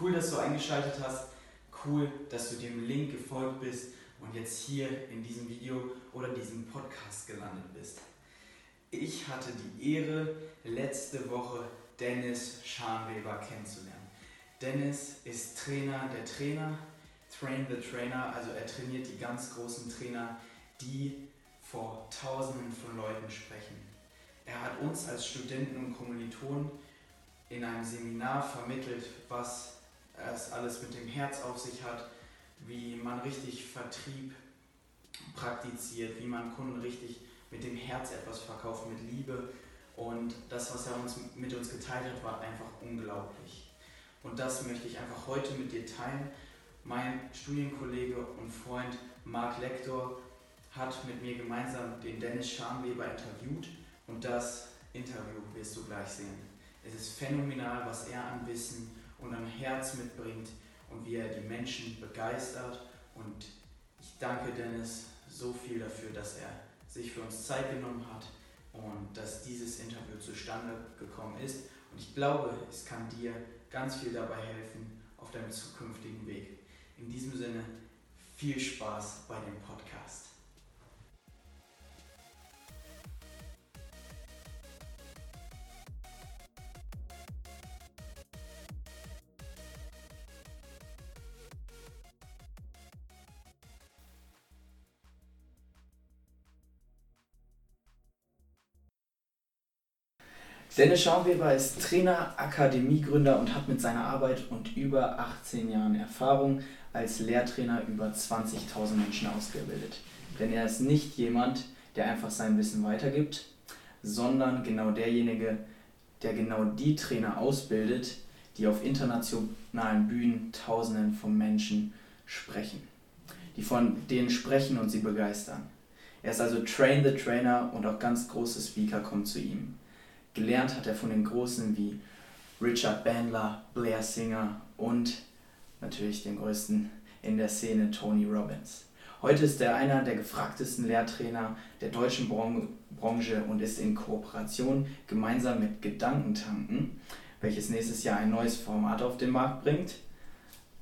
Cool, dass du eingeschaltet hast. Cool, dass du dem Link gefolgt bist und jetzt hier in diesem Video oder diesem Podcast gelandet bist. Ich hatte die Ehre, letzte Woche Dennis Scharnweber kennenzulernen. Dennis ist Trainer der Trainer, Train the Trainer, also er trainiert die ganz großen Trainer, die vor Tausenden von Leuten sprechen. Er hat uns als Studenten und Kommilitonen in einem Seminar vermittelt, was es alles mit dem Herz auf sich hat, wie man richtig Vertrieb praktiziert, wie man Kunden richtig mit dem Herz etwas verkauft, mit Liebe. Und das, was er uns, mit uns geteilt hat, war einfach unglaublich. Und das möchte ich einfach heute mit dir teilen. Mein Studienkollege und Freund Marc Lektor hat mit mir gemeinsam den Dennis Scharnweber interviewt und das Interview wirst du gleich sehen. Es ist phänomenal, was er an Wissen und am Herz mitbringt und wie er die Menschen begeistert. Und ich danke Dennis so viel dafür, dass er sich für uns Zeit genommen hat und dass dieses Interview zustande gekommen ist. Und ich glaube, es kann dir ganz viel dabei helfen auf deinem zukünftigen Weg. In diesem Sinne, viel Spaß bei dem Podcast. Dennis Schaumweber ist Trainer, Akademiegründer und hat mit seiner Arbeit und über 18 Jahren Erfahrung als Lehrtrainer über 20.000 Menschen ausgebildet. Denn er ist nicht jemand, der einfach sein Wissen weitergibt, sondern genau derjenige, der genau die Trainer ausbildet, die auf internationalen Bühnen Tausenden von Menschen sprechen, die von denen sprechen und sie begeistern. Er ist also Train the Trainer und auch ganz große Speaker kommen zu ihm. Gelernt hat er von den Großen wie Richard Bandler, Blair Singer und natürlich den größten in der Szene Tony Robbins. Heute ist er einer der gefragtesten Lehrtrainer der deutschen Branche und ist in Kooperation gemeinsam mit Gedankentanken, welches nächstes Jahr ein neues Format auf den Markt bringt,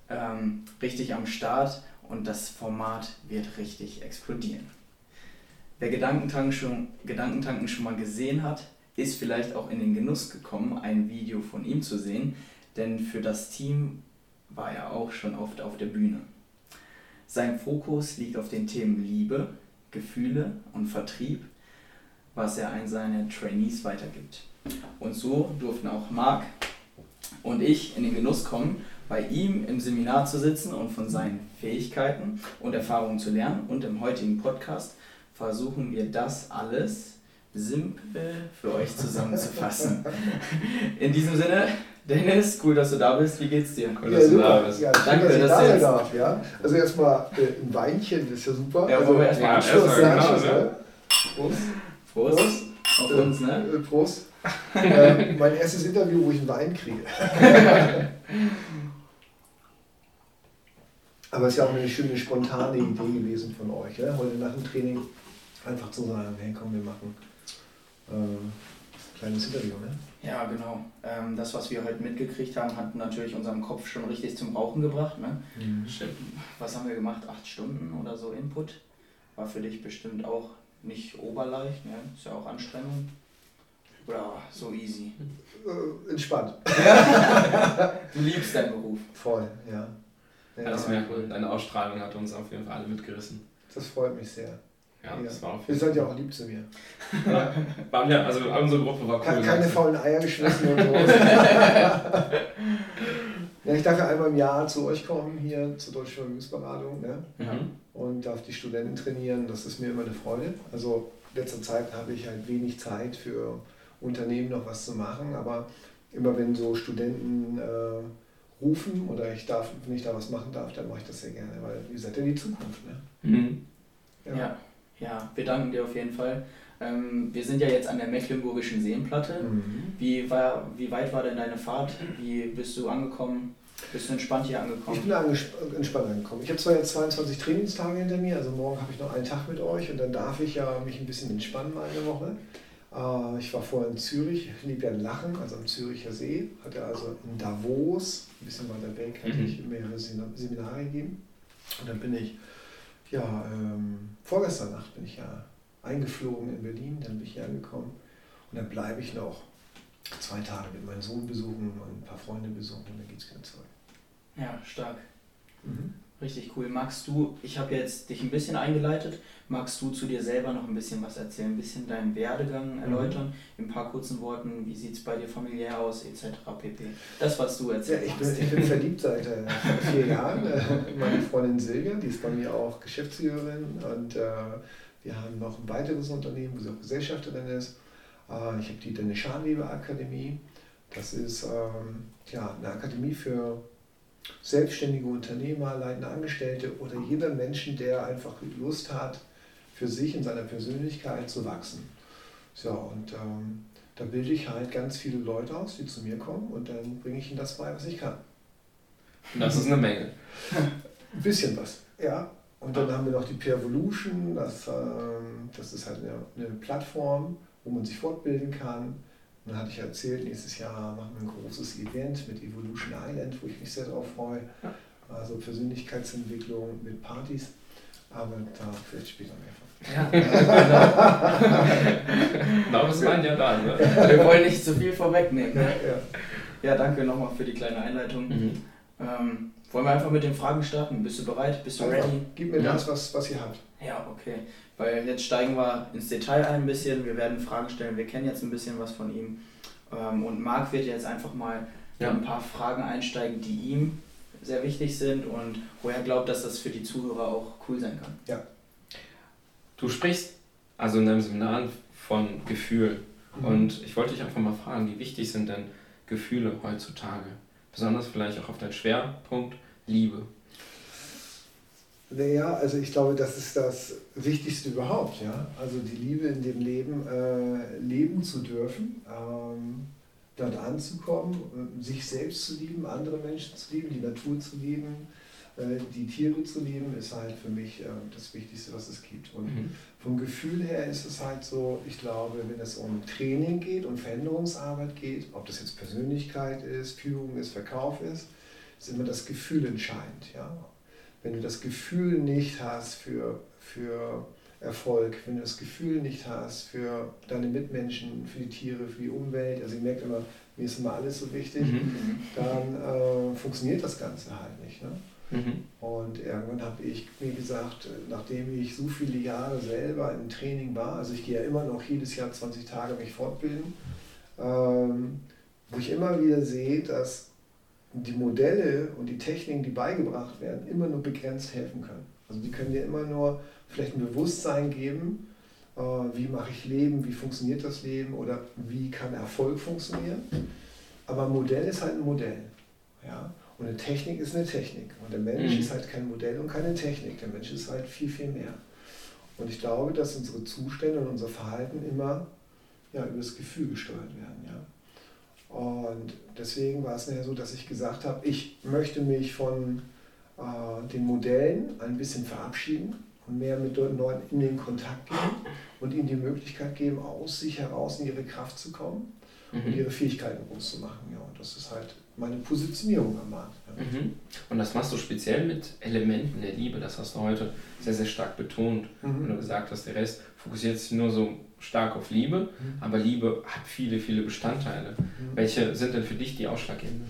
ähm, richtig am Start und das Format wird richtig explodieren. Wer Gedankentanken schon, Gedankentanken schon mal gesehen hat, ist vielleicht auch in den Genuss gekommen, ein Video von ihm zu sehen, denn für das Team war er auch schon oft auf der Bühne. Sein Fokus liegt auf den Themen Liebe, Gefühle und Vertrieb, was er an seine Trainees weitergibt. Und so durften auch Marc und ich in den Genuss kommen, bei ihm im Seminar zu sitzen und von seinen Fähigkeiten und Erfahrungen zu lernen. Und im heutigen Podcast versuchen wir das alles simpel für euch zusammenzufassen. In diesem Sinne, Dennis, cool, dass du da bist. Wie geht's dir? Cool, dass ja, du da bist. Ja, Danke, dass, dass da sein darf. Ja? Also erstmal äh, ein Weinchen, das ist ja super. Ja, also, wo wir erstmal Anschluss, genau, Anschluss, ne? Prost. Prost. Prost. Auf äh, uns, ne? Äh, Prost. äh, mein erstes Interview, wo ich einen Wein kriege. Aber es ist ja auch eine schöne, spontane Idee gewesen von euch. Ja? Heute nach dem Training einfach zu sagen, hey komm, wir machen äh, kleines Interview, ne? Ja, genau. Ähm, das, was wir heute mitgekriegt haben, hat natürlich unseren Kopf schon richtig zum Rauchen gebracht. Ne? Mhm. Was haben wir gemacht? Acht Stunden oder so Input. War für dich bestimmt auch nicht oberleicht, ne? Ist ja auch Anstrengung. Oder so easy? Äh, entspannt. du liebst deinen Beruf. Voll, ja. ja, das merkt man. Deine Ausstrahlung hat uns auf jeden Fall alle mitgerissen. Das freut mich sehr. Ja, ja. das war auf jeden Ihr seid ja auch lieb zu mir. Ja, ja, also unsere Gruppe war cool. Keine also. faulen Eier geschmissen und so. ja, ich darf ja einmal im Jahr zu euch kommen, hier zur Deutschen Vermögensberatung. Ne? Mhm. Und darf die Studenten trainieren. Das ist mir immer eine Freude. Also in letzter Zeit habe ich halt wenig Zeit für Unternehmen noch was zu machen. Aber immer wenn so Studenten äh, rufen oder ich darf, wenn ich da was machen darf, dann mache ich das sehr gerne, weil ihr seid ja die Zukunft. Ne? Mhm. ja. ja. Ja, wir danken dir auf jeden Fall. Ähm, wir sind ja jetzt an der Mecklenburgischen Seenplatte. Mhm. Wie, war, wie weit war denn deine Fahrt? Wie bist du angekommen? Bist du entspannt hier angekommen? Ich bin entspannt angekommen. Ich habe zwar jetzt 22 Trainingstage hinter mir, also morgen habe ich noch einen Tag mit euch und dann darf ich ja mich ein bisschen entspannen mal eine Woche. Äh, ich war vorher in Zürich, ich liebe ja in Lachen, also am Züricher See, hatte also in Davos, ein bisschen weiter weg, hatte mhm. ich mehrere Seminare gegeben. Und dann bin ich, ja, ähm, vorgestern Nacht bin ich ja eingeflogen in Berlin, dann bin ich hier angekommen und dann bleibe ich noch zwei Tage mit meinem Sohn besuchen und ein paar Freunde besuchen und dann geht es wieder zurück. Ja, stark. Mhm. Richtig cool. Magst du, ich habe jetzt dich ein bisschen eingeleitet, magst du zu dir selber noch ein bisschen was erzählen, ein bisschen deinen Werdegang mhm. erläutern, in ein paar kurzen Worten, wie sieht es bei dir familiär aus, etc. pp. Das, was du erzählst. Ja, ich, bin, ich bin verliebt seit äh, vier Jahren. Äh, meine Freundin Silvia, die ist bei mir auch Geschäftsführerin und äh, wir haben noch ein weiteres Unternehmen, wo sie auch Gesellschafterin ist. Äh, ich habe die Dennis Scharnweber Akademie. Das ist ähm, ja, eine Akademie für selbstständige Unternehmer, leitende Angestellte oder jeder Menschen, der einfach Lust hat, für sich in seiner Persönlichkeit zu wachsen. So, und ähm, da bilde ich halt ganz viele Leute aus, die zu mir kommen und dann bringe ich ihnen das bei, was ich kann. Das ist eine Menge. Ein bisschen was, ja. Und dann haben wir noch die Pervolution, das, ähm, das ist halt eine, eine Plattform, wo man sich fortbilden kann dann hatte ich erzählt, nächstes Jahr machen wir ein großes Event mit Evolution Island, wo ich mich sehr darauf freue. Also Persönlichkeitsentwicklung mit Partys, aber da vielleicht später mehr von. Ja, genau. das meint ja da. Ne? Wir wollen nicht zu viel vorwegnehmen. Ne? Ja, ja. danke nochmal für die kleine Einleitung. Mhm. Ähm, wollen wir einfach mit den Fragen starten? Bist du bereit? Bist du ready? Gib mir ja. das, was, was ihr habt. Ja, okay. Weil jetzt steigen wir ins Detail ein bisschen. Wir werden Fragen stellen. Wir kennen jetzt ein bisschen was von ihm. Ähm, und Marc wird jetzt einfach mal ja. ein paar Fragen einsteigen, die ihm sehr wichtig sind und wo er glaubt, dass das für die Zuhörer auch cool sein kann. Ja. Du sprichst also in deinem Seminar von Gefühl. Mhm. Und ich wollte dich einfach mal fragen, wie wichtig sind denn Gefühle heutzutage? Besonders vielleicht auch auf deinen Schwerpunkt Liebe. Naja, also ich glaube, das ist das Wichtigste überhaupt, ja. Also die Liebe in dem Leben äh, leben zu dürfen, ähm, dort anzukommen, äh, sich selbst zu lieben, andere Menschen zu lieben, die Natur zu lieben, äh, die Tiere zu lieben, ist halt für mich äh, das Wichtigste, was es gibt. Und mhm. vom Gefühl her ist es halt so, ich glaube, wenn es um Training geht, um Veränderungsarbeit geht, ob das jetzt Persönlichkeit ist, Führung ist, Verkauf ist, ist immer das Gefühl entscheidend, ja wenn du das Gefühl nicht hast für, für Erfolg, wenn du das Gefühl nicht hast für deine Mitmenschen, für die Tiere, für die Umwelt, also ich merke immer, mir ist immer alles so wichtig, mhm. dann äh, funktioniert das Ganze halt nicht. Ne? Mhm. Und irgendwann habe ich mir gesagt, nachdem ich so viele Jahre selber im Training war, also ich gehe ja immer noch jedes Jahr 20 Tage mich fortbilden, ähm, wo ich immer wieder sehe, dass die Modelle und die Techniken, die beigebracht werden, immer nur begrenzt helfen können. Also die können dir immer nur vielleicht ein Bewusstsein geben, äh, wie mache ich Leben, wie funktioniert das Leben oder wie kann Erfolg funktionieren. Aber ein Modell ist halt ein Modell. Ja? Und eine Technik ist eine Technik. Und der Mensch mhm. ist halt kein Modell und keine Technik. Der Mensch ist halt viel, viel mehr. Und ich glaube, dass unsere Zustände und unser Verhalten immer ja, über das Gefühl gesteuert werden. Ja? Und deswegen war es nachher so, dass ich gesagt habe, ich möchte mich von äh, den Modellen ein bisschen verabschieden und mehr mit Leuten in den Kontakt gehen und ihnen die Möglichkeit geben, aus sich heraus in ihre Kraft zu kommen mhm. und ihre Fähigkeiten groß zu machen. Ja, und das ist halt meine Positionierung am Markt. Ja. Mhm. Und das machst du speziell mit Elementen der Liebe, das hast du heute sehr, sehr stark betont, mhm. wenn du gesagt hast, der Rest fokussiert sich nur so stark auf Liebe, mhm. aber Liebe hat viele, viele Bestandteile. Mhm. Welche sind denn für dich die ausschlaggebenden?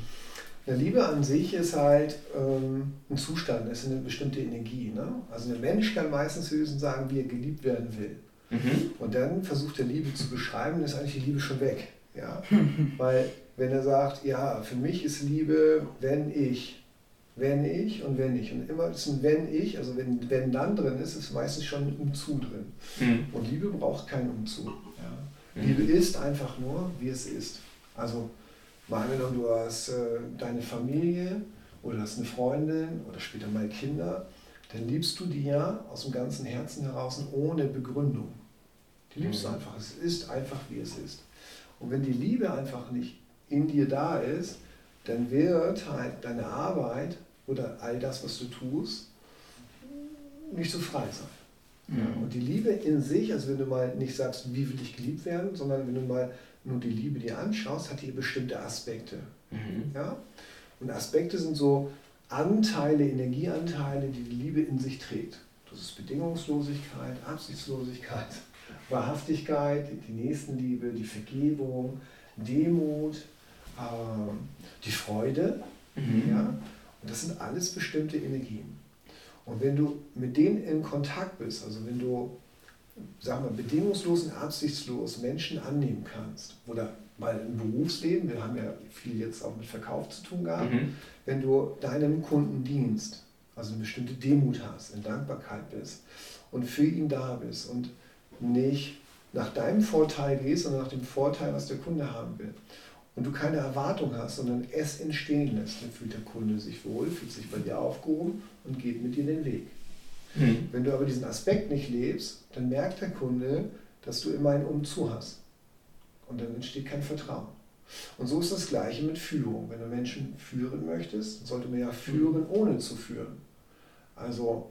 Ja, Liebe an sich ist halt ähm, ein Zustand, ist eine bestimmte Energie. Ne? Also ein Mensch kann meistens höchstens sagen, wie er geliebt werden will. Mhm. Und dann versucht er Liebe zu beschreiben, ist eigentlich die Liebe schon weg. Ja? Weil wenn er sagt, ja, für mich ist Liebe, wenn ich, wenn ich und wenn ich. Und immer ist ein wenn ich, also wenn, wenn dann drin ist, ist meistens schon ein umzu drin. Mhm. Und Liebe braucht kein umzu. Ja. Mhm. Liebe ist einfach nur, wie es ist. Also mal angenommen, du hast äh, deine Familie oder hast eine Freundin oder später mal Kinder, dann liebst du die ja aus dem ganzen Herzen heraus ohne Begründung. Die liebst mhm. du einfach. Es ist einfach, wie es ist. Und wenn die Liebe einfach nicht in dir da ist, dann wird halt deine Arbeit oder all das, was du tust, nicht so frei sein. Mhm. Und die Liebe in sich, also wenn du mal nicht sagst, wie will ich geliebt werden, sondern wenn du mal nur die Liebe dir anschaust, hat die bestimmte Aspekte. Mhm. Ja? Und Aspekte sind so Anteile, Energieanteile, die die Liebe in sich trägt. Das ist Bedingungslosigkeit, Absichtslosigkeit, Wahrhaftigkeit, die Nächstenliebe, die Vergebung, Demut, äh, die Freude. Mhm. Ja? Und das sind alles bestimmte Energien. Und wenn du mit denen in Kontakt bist, also wenn du, sagen wir, bedingungslos und absichtslos Menschen annehmen kannst, oder mal im Berufsleben, wir haben ja viel jetzt auch mit Verkauf zu tun gehabt, mhm. wenn du deinem Kunden dienst, also eine bestimmte Demut hast, in Dankbarkeit bist und für ihn da bist und nicht nach deinem Vorteil gehst, sondern nach dem Vorteil, was der Kunde haben will. Und du keine Erwartung hast, sondern es entstehen lässt, dann fühlt der Kunde sich wohl, fühlt sich bei dir aufgehoben und geht mit dir den Weg. Mhm. Wenn du aber diesen Aspekt nicht lebst, dann merkt der Kunde, dass du immer ein Umzu hast. Und dann entsteht kein Vertrauen. Und so ist das Gleiche mit Führung. Wenn du Menschen führen möchtest, sollte man ja führen, ohne zu führen. Also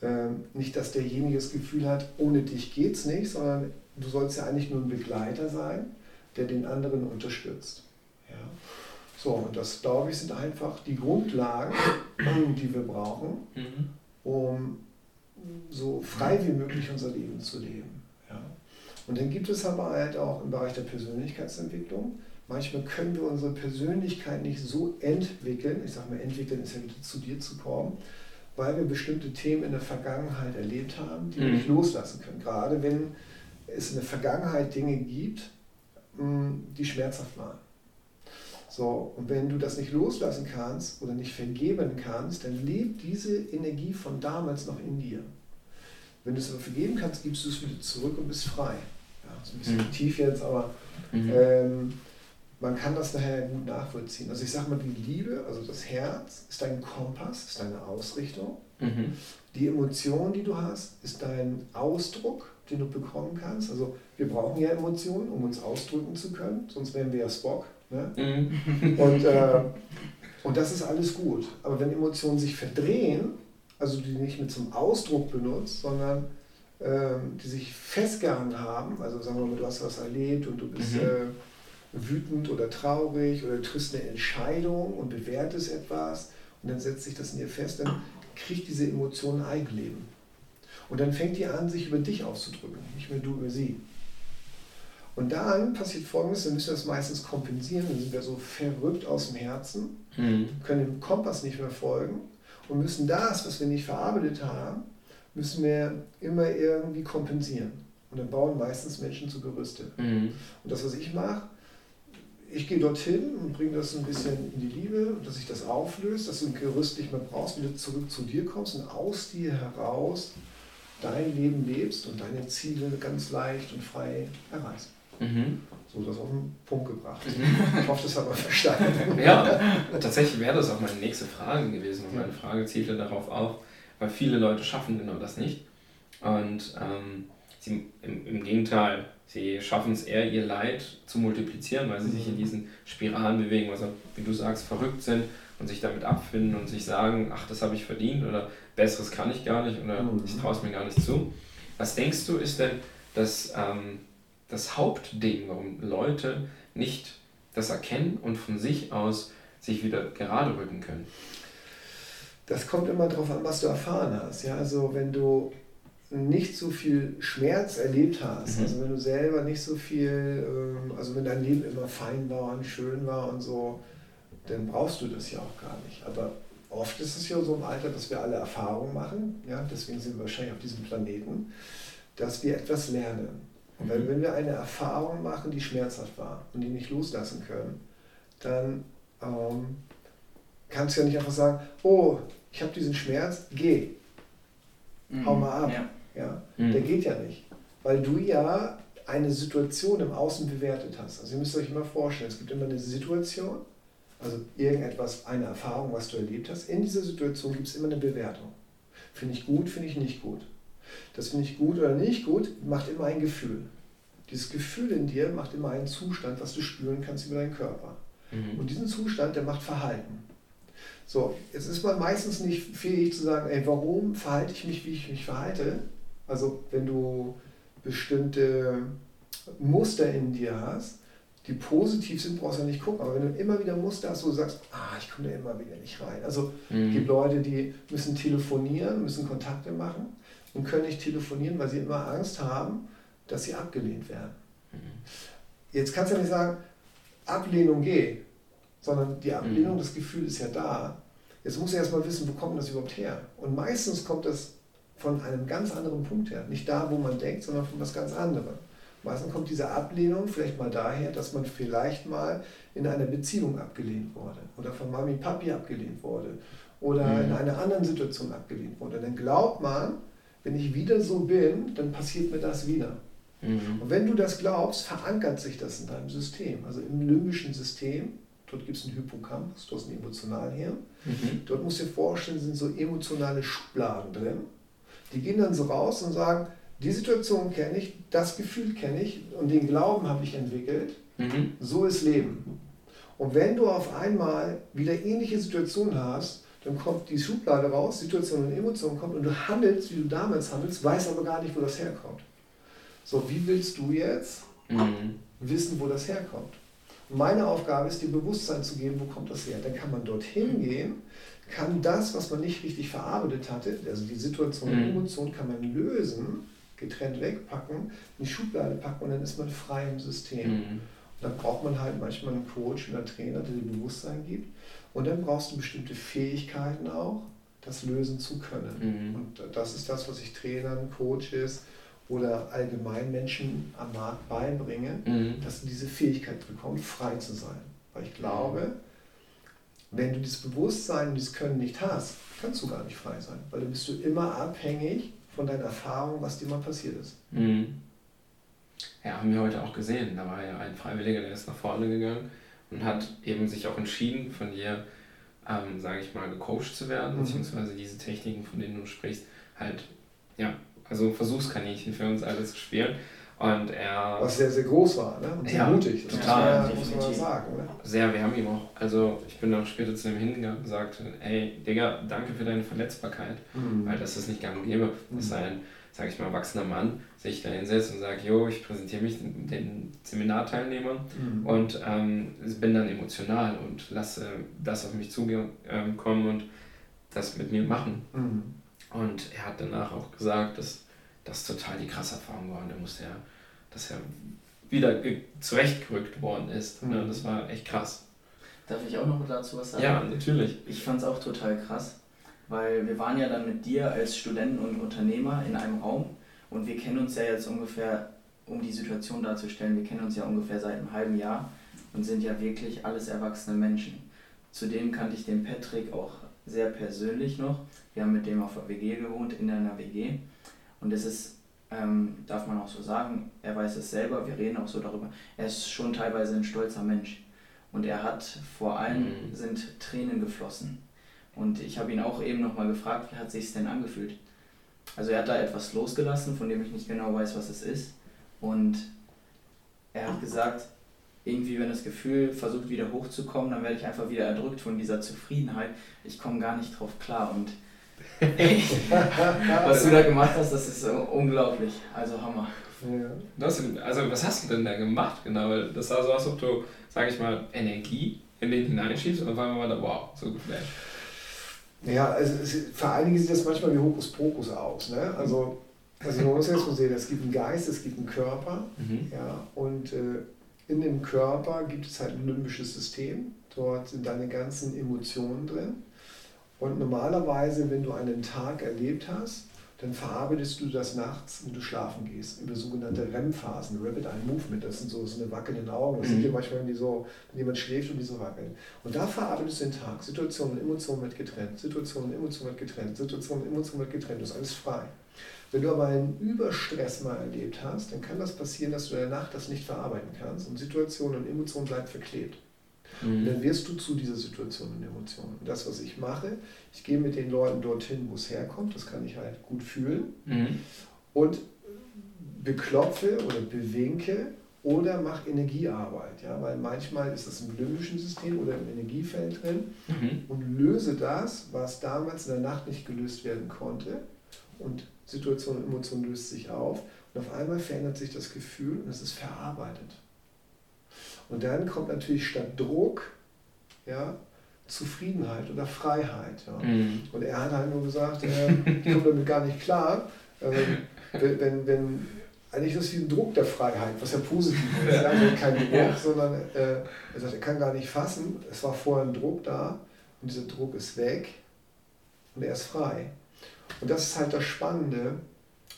äh, nicht, dass derjenige das Gefühl hat, ohne dich geht es nicht, sondern du sollst ja eigentlich nur ein Begleiter sein, der den anderen unterstützt. Ja. So, und das, glaube ich, sind einfach die Grundlagen, die wir brauchen, mhm. um so frei wie möglich unser Leben zu leben. Ja. Und dann gibt es aber halt auch im Bereich der Persönlichkeitsentwicklung, manchmal können wir unsere Persönlichkeit nicht so entwickeln, ich sage mal, entwickeln ist ja wieder zu dir zu kommen, weil wir bestimmte Themen in der Vergangenheit erlebt haben, die mhm. wir nicht loslassen können. Gerade wenn es in der Vergangenheit Dinge gibt, die schmerzhaft waren. So, und wenn du das nicht loslassen kannst oder nicht vergeben kannst, dann lebt diese Energie von damals noch in dir. Wenn du es aber vergeben kannst, gibst du es wieder zurück und bist frei. Ja, ist ein bisschen mhm. tief jetzt, aber mhm. ähm, man kann das nachher gut nachvollziehen. Also ich sage mal, die Liebe, also das Herz, ist dein Kompass, ist deine Ausrichtung. Mhm. Die Emotion, die du hast, ist dein Ausdruck, den du bekommen kannst. Also wir brauchen ja Emotionen, um uns ausdrücken zu können, sonst wären wir ja Spock. Ne? Mhm. Und, äh, und das ist alles gut. Aber wenn Emotionen sich verdrehen, also die nicht mit zum Ausdruck benutzt, sondern ähm, die sich festgehangen haben, also sagen wir mal, du hast was erlebt und du bist mhm. äh, wütend oder traurig oder du triffst eine Entscheidung und bewertest etwas und dann setzt sich das in dir fest, dann kriegt diese Emotion ein Eigenleben. Und dann fängt die an, sich über dich auszudrücken, nicht mehr du über sie. Und dann passiert Folgendes, dann müssen wir das meistens kompensieren, dann sind wir so verrückt aus dem Herzen, mhm. können dem Kompass nicht mehr folgen und müssen das, was wir nicht verarbeitet haben, müssen wir immer irgendwie kompensieren. Und dann bauen meistens Menschen zu Gerüste. Mhm. Und das, was ich mache, ich gehe dorthin und bringe das ein bisschen in die Liebe, dass sich das auflöst, dass du ein Gerüst nicht mehr brauchst, wieder zurück zu dir kommst und aus dir heraus dein Leben lebst und deine Ziele ganz leicht und frei erreichst. Mhm. So das auf den Punkt gebracht. Mhm. Ich hoffe, das hat man verstanden. ja, tatsächlich wäre das auch meine nächste Frage gewesen. Und meine Frage zielte darauf auf, weil viele Leute schaffen genau das nicht. Und ähm, sie, im, im, Gegenteil, sie schaffen es eher, ihr Leid zu multiplizieren, weil sie mhm. sich in diesen Spiralen bewegen, was wie du sagst, verrückt sind und sich damit abfinden und sich sagen, ach, das habe ich verdient oder Besseres kann ich gar nicht oder mhm. ich traue es mir gar nicht zu. Was denkst du, ist denn das, ähm, das Hauptding, warum Leute nicht das erkennen und von sich aus sich wieder gerade rücken können? Das kommt immer darauf an, was du erfahren hast. Ja? Also wenn du nicht so viel Schmerz erlebt hast, mhm. also wenn du selber nicht so viel, ähm, also wenn dein Leben immer fein war und schön war und so, dann brauchst du das ja auch gar nicht. Aber oft ist es ja so im Alter, dass wir alle Erfahrungen machen, ja, deswegen sind wir wahrscheinlich auf diesem Planeten, dass wir etwas lernen. Und wenn, mhm. wenn wir eine Erfahrung machen, die schmerzhaft war und die nicht loslassen können, dann ähm, kannst du ja nicht einfach sagen, oh, ich habe diesen Schmerz, geh, mhm. hau mal ab. Ja. Ja? Mhm. Der geht ja nicht, weil du ja eine Situation im Außen bewertet hast. Also ihr müsst euch immer vorstellen, es gibt immer eine Situation, also irgendetwas, eine Erfahrung, was du erlebt hast. In dieser Situation gibt es immer eine Bewertung. Finde ich gut, finde ich nicht gut. Das finde ich gut oder nicht gut, macht immer ein Gefühl. Dieses Gefühl in dir macht immer einen Zustand, was du spüren kannst über deinen Körper. Mhm. Und diesen Zustand, der macht Verhalten. So, jetzt ist man meistens nicht fähig zu sagen, ey, warum verhalte ich mich, wie ich mich verhalte, Also wenn du bestimmte Muster in dir hast, die positiv sind, brauchst du ja nicht gucken. Aber wenn du immer wieder Muster hast, wo du sagst, ah, ich komme da immer wieder nicht rein. Also mhm. es gibt Leute, die müssen telefonieren, müssen Kontakte machen und können nicht telefonieren, weil sie immer Angst haben, dass sie abgelehnt werden. Mhm. Jetzt kannst du ja nicht sagen, Ablehnung geht, sondern die Ablehnung, mhm. das Gefühl ist ja da. Jetzt muss er erstmal wissen, wo kommt das überhaupt her? Und meistens kommt das von einem ganz anderen Punkt her. Nicht da, wo man denkt, sondern von was ganz anderem. Meistens kommt diese Ablehnung vielleicht mal daher, dass man vielleicht mal in einer Beziehung abgelehnt wurde oder von Mami, Papi abgelehnt wurde oder mhm. in einer anderen Situation abgelehnt wurde. Dann glaubt man, wenn ich wieder so bin, dann passiert mir das wieder. Mhm. Und wenn du das glaubst, verankert sich das in deinem System. Also im limbischen System, dort gibt es einen Hippocampus, dort ist ein Emotionalhirn. Mhm. Dort musst du dir vorstellen, sind so emotionale Schubladen drin. Die gehen dann so raus und sagen, die Situation kenne ich, das Gefühl kenne ich und den Glauben habe ich entwickelt. Mhm. So ist Leben. Und wenn du auf einmal wieder ähnliche Situationen hast, dann kommt die Schublade raus, Situation und Emotion kommt und du handelst, wie du damals handelst, weißt aber gar nicht, wo das herkommt. So, wie willst du jetzt mhm. wissen, wo das herkommt? Meine Aufgabe ist, dir Bewusstsein zu geben, wo kommt das her. Dann kann man dorthin gehen, kann das, was man nicht richtig verarbeitet hatte, also die Situation mhm. Emotion, kann man lösen, getrennt wegpacken, in die Schublade packen und dann ist man frei im System. Mhm. Und dann braucht man halt manchmal einen Coach oder einen Trainer, der dir Bewusstsein gibt. Und dann brauchst du bestimmte Fähigkeiten auch, das lösen zu können. Mhm. Und das ist das, was ich Trainern, Coaches oder allgemein Menschen am Markt beibringe, mhm. dass du diese Fähigkeit bekommst, frei zu sein. Weil ich glaube, wenn du dieses Bewusstsein und dieses Können nicht hast, kannst du gar nicht frei sein, weil dann bist du immer abhängig von deiner Erfahrung, was dir mal passiert ist. Mhm. Ja, haben wir heute auch gesehen. Da war ja ein Freiwilliger, der ist nach vorne gegangen und hat eben sich auch entschieden, von dir, ähm, sage ich mal, gecoacht zu werden, mhm. beziehungsweise diese Techniken, von denen du sprichst, halt, ja, also Versuchskaninchen für uns alle zu spielen. Und er. Was sehr, sehr groß war, ne? Und sehr ja, mutig. Das total. Muss man, muss man sagen, ne? Sehr, wir haben ihm auch, also ich bin auch später zu ihm hingegangen und sagte, ey, Digga, danke für deine Verletzbarkeit. Mhm. Weil das ist nicht gang und gäbe, dass mhm. ein, sag ich mal, erwachsener Mann sich da hinsetzt und sagt, jo, ich präsentiere mich den, Seminarteilnehmern mhm. und ähm, bin dann emotional und lasse das auf mich zukommen und das mit mir machen. Mhm. Und er hat danach auch gesagt, dass das total die krasse Erfahrung war und er musste ja dass er wieder zurechtgerückt worden ist. Ne? Mhm. Das war echt krass. Darf ich auch noch dazu was sagen? Ja, natürlich. Ich fand es auch total krass, weil wir waren ja dann mit dir als Studenten und Unternehmer in einem Raum und wir kennen uns ja jetzt ungefähr, um die Situation darzustellen, wir kennen uns ja ungefähr seit einem halben Jahr und sind ja wirklich alles erwachsene Menschen. Zudem kannte ich den Patrick auch sehr persönlich noch. Wir haben mit dem auf der WG gewohnt, in einer WG. Und es ist ähm, darf man auch so sagen, er weiß es selber, wir reden auch so darüber, er ist schon teilweise ein stolzer Mensch. Und er hat vor allem mhm. sind Tränen geflossen. Und ich habe ihn auch eben nochmal gefragt, wie hat sich denn angefühlt? Also er hat da etwas losgelassen, von dem ich nicht genau weiß, was es ist. Und er hat gesagt, irgendwie, wenn das Gefühl versucht wieder hochzukommen, dann werde ich einfach wieder erdrückt von dieser Zufriedenheit. Ich komme gar nicht drauf klar. Und was du da gemacht hast, das ist unglaublich. Also Hammer. Ja. Also was hast du denn da gemacht genau? Weil das sah so aus, ob du, sag ich mal, Energie in den hineinschiebst und auf einmal war da, wow, so geflasht. Ja, also es, für einige sieht das manchmal wie Hokuspokus aus. Ne? Also, also man muss jetzt mal sehen, es gibt einen Geist, es gibt einen Körper. Mhm. Ja, und äh, in dem Körper gibt es halt ein limbisches System. Dort sind deine ganzen Emotionen drin. Und normalerweise, wenn du einen Tag erlebt hast, dann verarbeitest du das nachts, wenn du schlafen gehst, über sogenannte REM-Phasen, Rapid Eye Movement. Das sind so, so eine wackelnden Augen. Das mhm. sind ja manchmal, wenn, die so, wenn jemand schläft und die so wackeln. Und da verarbeitest du den Tag. Situationen und Emotionen wird getrennt, Situationen und Emotionen wird getrennt, Situationen und Emotionen wird getrennt. Das ist alles frei. Wenn du aber einen Überstress mal erlebt hast, dann kann das passieren, dass du in der Nacht das nicht verarbeiten kannst und Situationen und Emotionen bleiben verklebt. Mhm. Und dann wirst du zu dieser Situation und Emotion. Und das, was ich mache, ich gehe mit den Leuten dorthin, wo es herkommt, das kann ich halt gut fühlen. Mhm. Und beklopfe oder bewinke oder mache Energiearbeit. Ja? Weil manchmal ist das im limbischen System oder im Energiefeld drin mhm. und löse das, was damals in der Nacht nicht gelöst werden konnte und Situation und Emotion löst sich auf und auf einmal verändert sich das Gefühl und es ist verarbeitet. Und dann kommt natürlich statt Druck ja, Zufriedenheit oder Freiheit. Ja. Mhm. Und er hat halt nur gesagt, äh, ich komme damit gar nicht klar, äh, wenn, wenn, wenn eigentlich ist es wie ein Druck der Freiheit, was ja positiv ist. Ja. Also kein Druck, ja. sondern äh, er sagt, er kann gar nicht fassen. Es war vorher ein Druck da und dieser Druck ist weg und er ist frei. Und das ist halt das Spannende.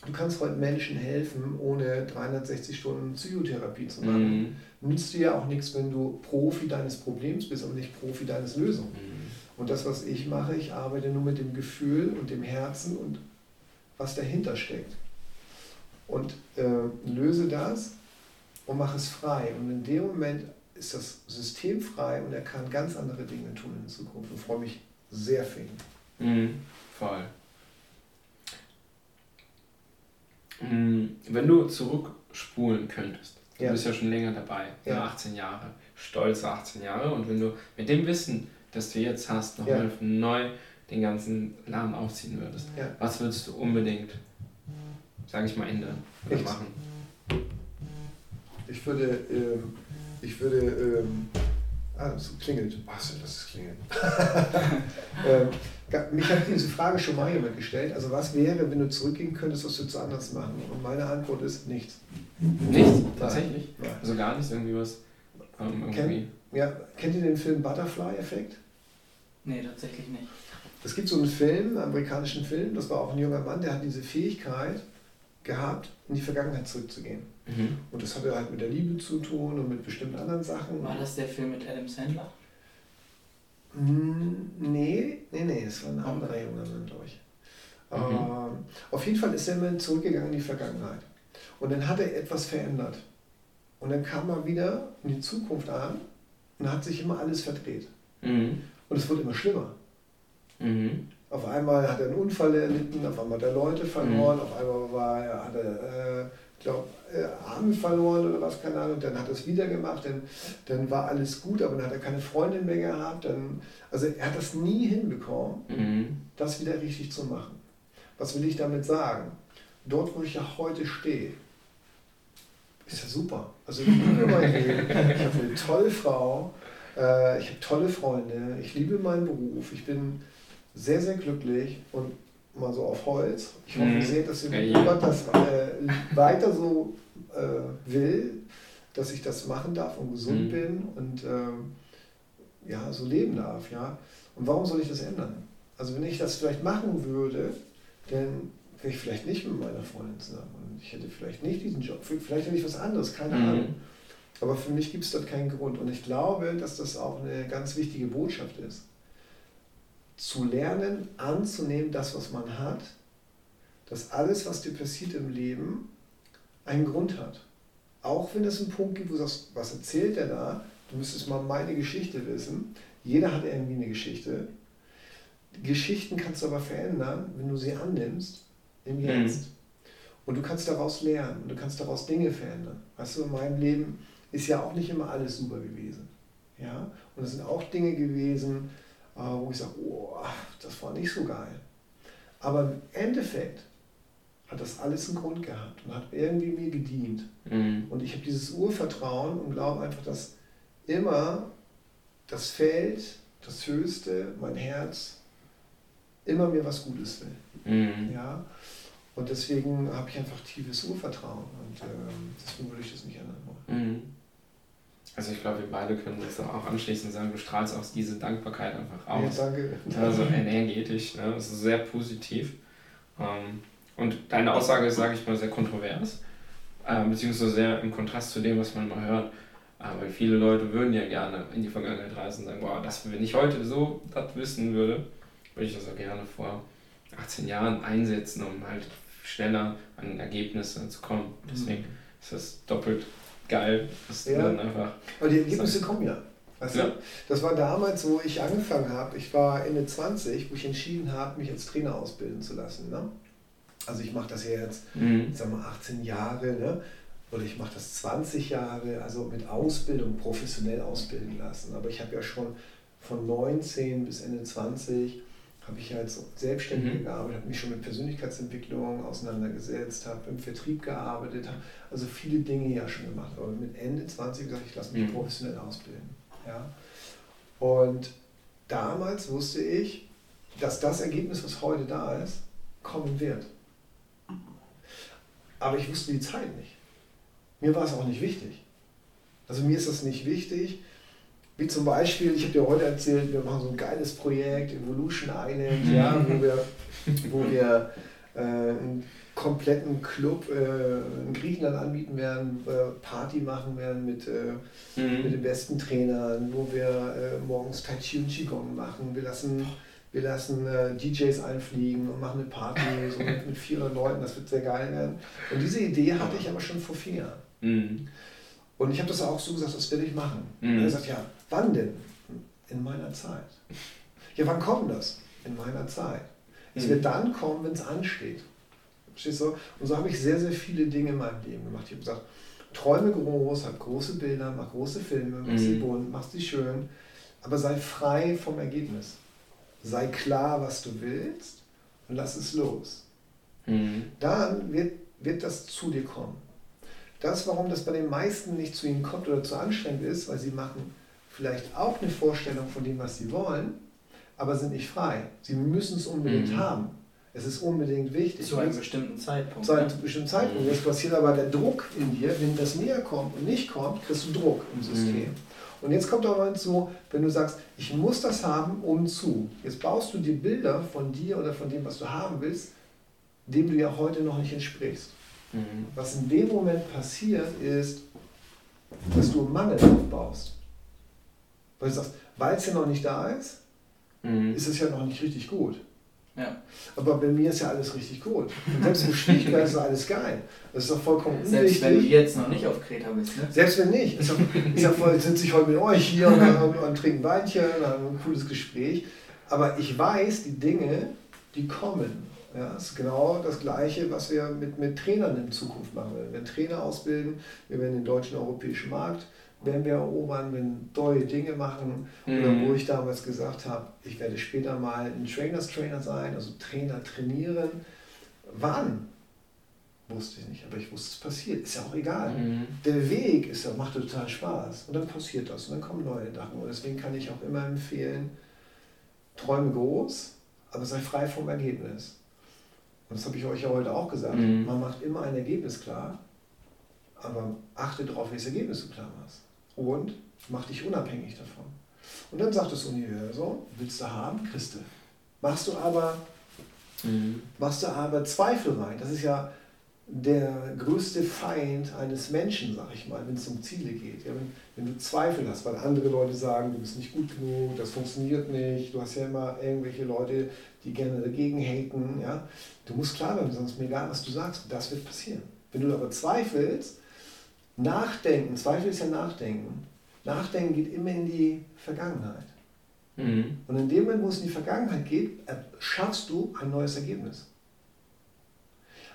Du kannst heute Menschen helfen, ohne 360 Stunden Psychotherapie zu machen. Mhm. Nützt dir ja auch nichts, wenn du Profi deines Problems bist, aber nicht Profi deines Lösung. Mhm. Und das, was ich mache, ich arbeite nur mit dem Gefühl und dem Herzen und was dahinter steckt und äh, löse das und mache es frei. Und in dem Moment ist das System frei und er kann ganz andere Dinge tun in Zukunft. Ich freue mich sehr für ihn. Mhm, voll. Mhm, wenn du zurückspulen könntest, du ja. bist ja schon länger dabei, ja. 18 Jahre, stolze 18 Jahre, und wenn du mit dem Wissen, das du jetzt hast, nochmal ja. neu den ganzen Laden aufziehen würdest, ja. was würdest du unbedingt sage ich mal, ändern oder machen? Ich würde, ähm, ich würde, ähm, ah, es klingelt. Was, das ist klingelt. ähm, mich hat diese Frage schon mal jemand gestellt. Also was wäre, wenn du zurückgehen könntest, was würdest du anders machen? Und meine Antwort ist nichts. Nichts? Tatsächlich? Nein. Also gar nichts irgendwie was? Ähm, irgendwie. Kennt, ja, kennt ihr den Film Butterfly-Effekt? Nee, tatsächlich nicht. Es gibt so einen Film, einen amerikanischen Film, das war auch ein junger Mann, der hat diese Fähigkeit, gehabt, in die Vergangenheit zurückzugehen. Mhm. Und das hatte halt mit der Liebe zu tun und mit bestimmten anderen Sachen. War das der Film mit Adam Sandler? Hm, nee, nee, nee, es war ein anderer okay. junger Mann, glaube ich. Mhm. Ähm, auf jeden Fall ist er immer zurückgegangen in die Vergangenheit. Und dann hat er etwas verändert. Und dann kam er wieder in die Zukunft an und hat sich immer alles verdreht. Mhm. Und es wurde immer schlimmer. Mhm. Auf einmal hat er einen Unfall erlitten, auf einmal hat er Leute verloren, mhm. auf einmal war er, hat er, äh, glaube äh, Arme verloren oder was, keine Ahnung, dann hat er es wieder gemacht, dann, dann war alles gut, aber dann hat er keine Freundin mehr gehabt. Dann, also er hat das nie hinbekommen, mhm. das wieder richtig zu machen. Was will ich damit sagen? Dort, wo ich ja heute stehe, ist ja super. Also ich liebe mein Leben, ich habe eine tolle Frau, äh, ich habe tolle Freunde, ich liebe meinen Beruf, ich bin sehr, sehr glücklich und mal so auf Holz. Ich hoffe mhm. sehr, dass jemand das äh, weiter so äh, will, dass ich das machen darf und gesund mhm. bin und äh, ja, so leben darf. Ja? Und warum soll ich das ändern? Also wenn ich das vielleicht machen würde, dann wäre ich vielleicht nicht mit meiner Freundin zusammen und ich hätte vielleicht nicht diesen Job, vielleicht hätte ich was anderes, keine mhm. Ahnung. Aber für mich gibt es dort keinen Grund und ich glaube, dass das auch eine ganz wichtige Botschaft ist zu lernen, anzunehmen, das, was man hat, dass alles, was dir passiert im Leben, einen Grund hat. Auch wenn es einen Punkt gibt, wo du sagst, was erzählt der da? Du müsstest mal meine Geschichte wissen. Jeder hat irgendwie eine Geschichte. Geschichten kannst du aber verändern, wenn du sie annimmst im mhm. Jetzt. Mhm. Und du kannst daraus lernen und du kannst daraus Dinge verändern. Weißt du, in meinem Leben ist ja auch nicht immer alles super gewesen. Ja? Und es sind auch Dinge gewesen, wo ich sage, oh, das war nicht so geil. Aber im Endeffekt hat das alles einen Grund gehabt und hat irgendwie mir gedient. Mhm. Und ich habe dieses Urvertrauen und glaube einfach, dass immer das Feld, das Höchste, mein Herz, immer mir was Gutes will. Mhm. Ja? Und deswegen habe ich einfach tiefes Urvertrauen und äh, deswegen würde ich das nicht ändern wollen. Mhm. Also ich glaube, wir beide können das auch anschließend sagen, du strahlst auch diese Dankbarkeit einfach aus. Ja, danke. Also energetisch, ne? das ist sehr positiv. Ähm, und deine Aussage ist, sage ich mal, sehr kontrovers, äh, beziehungsweise sehr im Kontrast zu dem, was man mal hört. Äh, weil viele Leute würden ja gerne in die Vergangenheit reisen und sagen, wow, das, wenn ich heute so das wissen würde, würde ich das auch gerne vor 18 Jahren einsetzen, um halt schneller an Ergebnisse zu kommen. Deswegen mhm. ist das doppelt geil. Das ja. dann einfach. Aber die Ergebnisse kommen ja. Weißt ja. Du? Das war damals, wo ich angefangen habe. Ich war Ende 20, wo ich entschieden habe, mich als Trainer ausbilden zu lassen. Ne? Also ich mache das ja jetzt, mhm. sag mal, 18 Jahre, ne? oder ich mache das 20 Jahre, also mit Ausbildung, professionell ausbilden lassen. Aber ich habe ja schon von 19 bis Ende 20 habe ich halt so selbstständig mhm. gearbeitet, habe mich schon mit Persönlichkeitsentwicklung auseinandergesetzt, habe im Vertrieb gearbeitet, habe also viele Dinge ja schon gemacht. Aber mit Ende 20 gesagt, ich lasse mich mhm. professionell ausbilden. Ja? Und damals wusste ich, dass das Ergebnis, was heute da ist, kommen wird. Aber ich wusste die Zeit nicht. Mir war es auch nicht wichtig. Also mir ist das nicht wichtig, wie zum Beispiel, ich habe dir heute erzählt, wir machen so ein geiles Projekt, Evolution Island, ja, wo wir, wo wir äh, einen kompletten Club äh, in Griechenland anbieten werden, äh, Party machen werden mit, äh, mhm. mit den besten Trainern, wo wir äh, morgens Tai Chi und Qigong machen. Wir lassen, wir lassen äh, DJs einfliegen und machen eine Party so mit, mit 400 Leuten, das wird sehr geil werden. Und diese Idee hatte ich aber schon vor vier Jahren. Mhm. Und ich habe das auch so gesagt, das will ich machen. Mhm. Und er sagt, ja, wann denn? In meiner Zeit. Ja, wann kommt das? In meiner Zeit. Es mhm. wird dann kommen, wenn es ansteht. Verstehst du? Und so habe ich sehr, sehr viele Dinge in meinem Leben gemacht. Ich habe gesagt, träume groß, hab große Bilder, mach große Filme, mach sie mhm. bunt, mach sie schön, aber sei frei vom Ergebnis. Sei klar, was du willst und lass es los. Mhm. Dann wird, wird das zu dir kommen. Das, warum das bei den meisten nicht zu ihnen kommt oder zu anstrengend ist, weil sie machen vielleicht auch eine Vorstellung von dem, was sie wollen, aber sind nicht frei. Sie müssen es unbedingt mhm. haben. Es ist unbedingt wichtig. Zu einem bestimmten Zeitpunkt. Zu einem ne? bestimmten Zeitpunkt. Mhm. Jetzt passiert aber der Druck in dir, wenn das näher kommt und nicht kommt, kriegst du Druck im System. Mhm. Und jetzt kommt aber hinzu, wenn du sagst, ich muss das haben, um zu. Jetzt baust du dir Bilder von dir oder von dem, was du haben willst, dem du ja heute noch nicht entsprichst. Mhm. Was in dem Moment passiert, ist, dass du einen Mangel aufbaust. Weil du sagst, weil es ja noch nicht da ist, mhm. ist es ja noch nicht richtig gut. Ja. Aber bei mir ist ja alles richtig gut. Und selbst in Schwierigkeiten ist alles geil. Das ist doch vollkommen unwichtig. Selbst wenn du jetzt noch nicht auf Kreta bist, ne? Selbst wenn nicht. Ist, doch, ist ja voll, sitze ich heute mit euch hier und, und, und trinken Weinchen und haben ein cooles Gespräch. Aber ich weiß die Dinge, die kommen. Ja, das ist genau das Gleiche, was wir mit, mit Trainern in Zukunft machen. Wir werden Trainer ausbilden, wir werden den deutschen europäischen Markt werden wir erobern, wenn neue Dinge machen. Mhm. Oder wo ich damals gesagt habe, ich werde später mal ein Trainers Trainer sein, also Trainer trainieren. Wann? Wusste ich nicht, aber ich wusste, es passiert. Ist ja auch egal. Mhm. Der Weg ist ja, macht total Spaß. Und dann passiert das und dann kommen neue Sachen. Und deswegen kann ich auch immer empfehlen, träume groß, aber sei frei vom Ergebnis. Und das habe ich euch ja heute auch gesagt. Mhm. Man macht immer ein Ergebnis klar, aber achte darauf, welches Ergebnis du klar machst. Und mach dich unabhängig davon. Und dann sagt das Universum, willst du haben, du. Machst du aber, mhm. machst du aber Zweifel rein. Das ist ja der größte Feind eines Menschen, sag ich mal, wenn es um Ziele geht. Ja, wenn, wenn du Zweifel hast, weil andere Leute sagen, du bist nicht gut genug, das funktioniert nicht, du hast ja immer irgendwelche Leute, die gerne dagegen haten. Ja? Du musst klar werden, sonst ist mir egal, was du sagst, das wird passieren. Wenn du aber zweifelst, nachdenken, Zweifel ist ja Nachdenken. Nachdenken geht immer in die Vergangenheit. Mhm. Und in dem Moment, wo es in die Vergangenheit geht, schaffst du ein neues Ergebnis.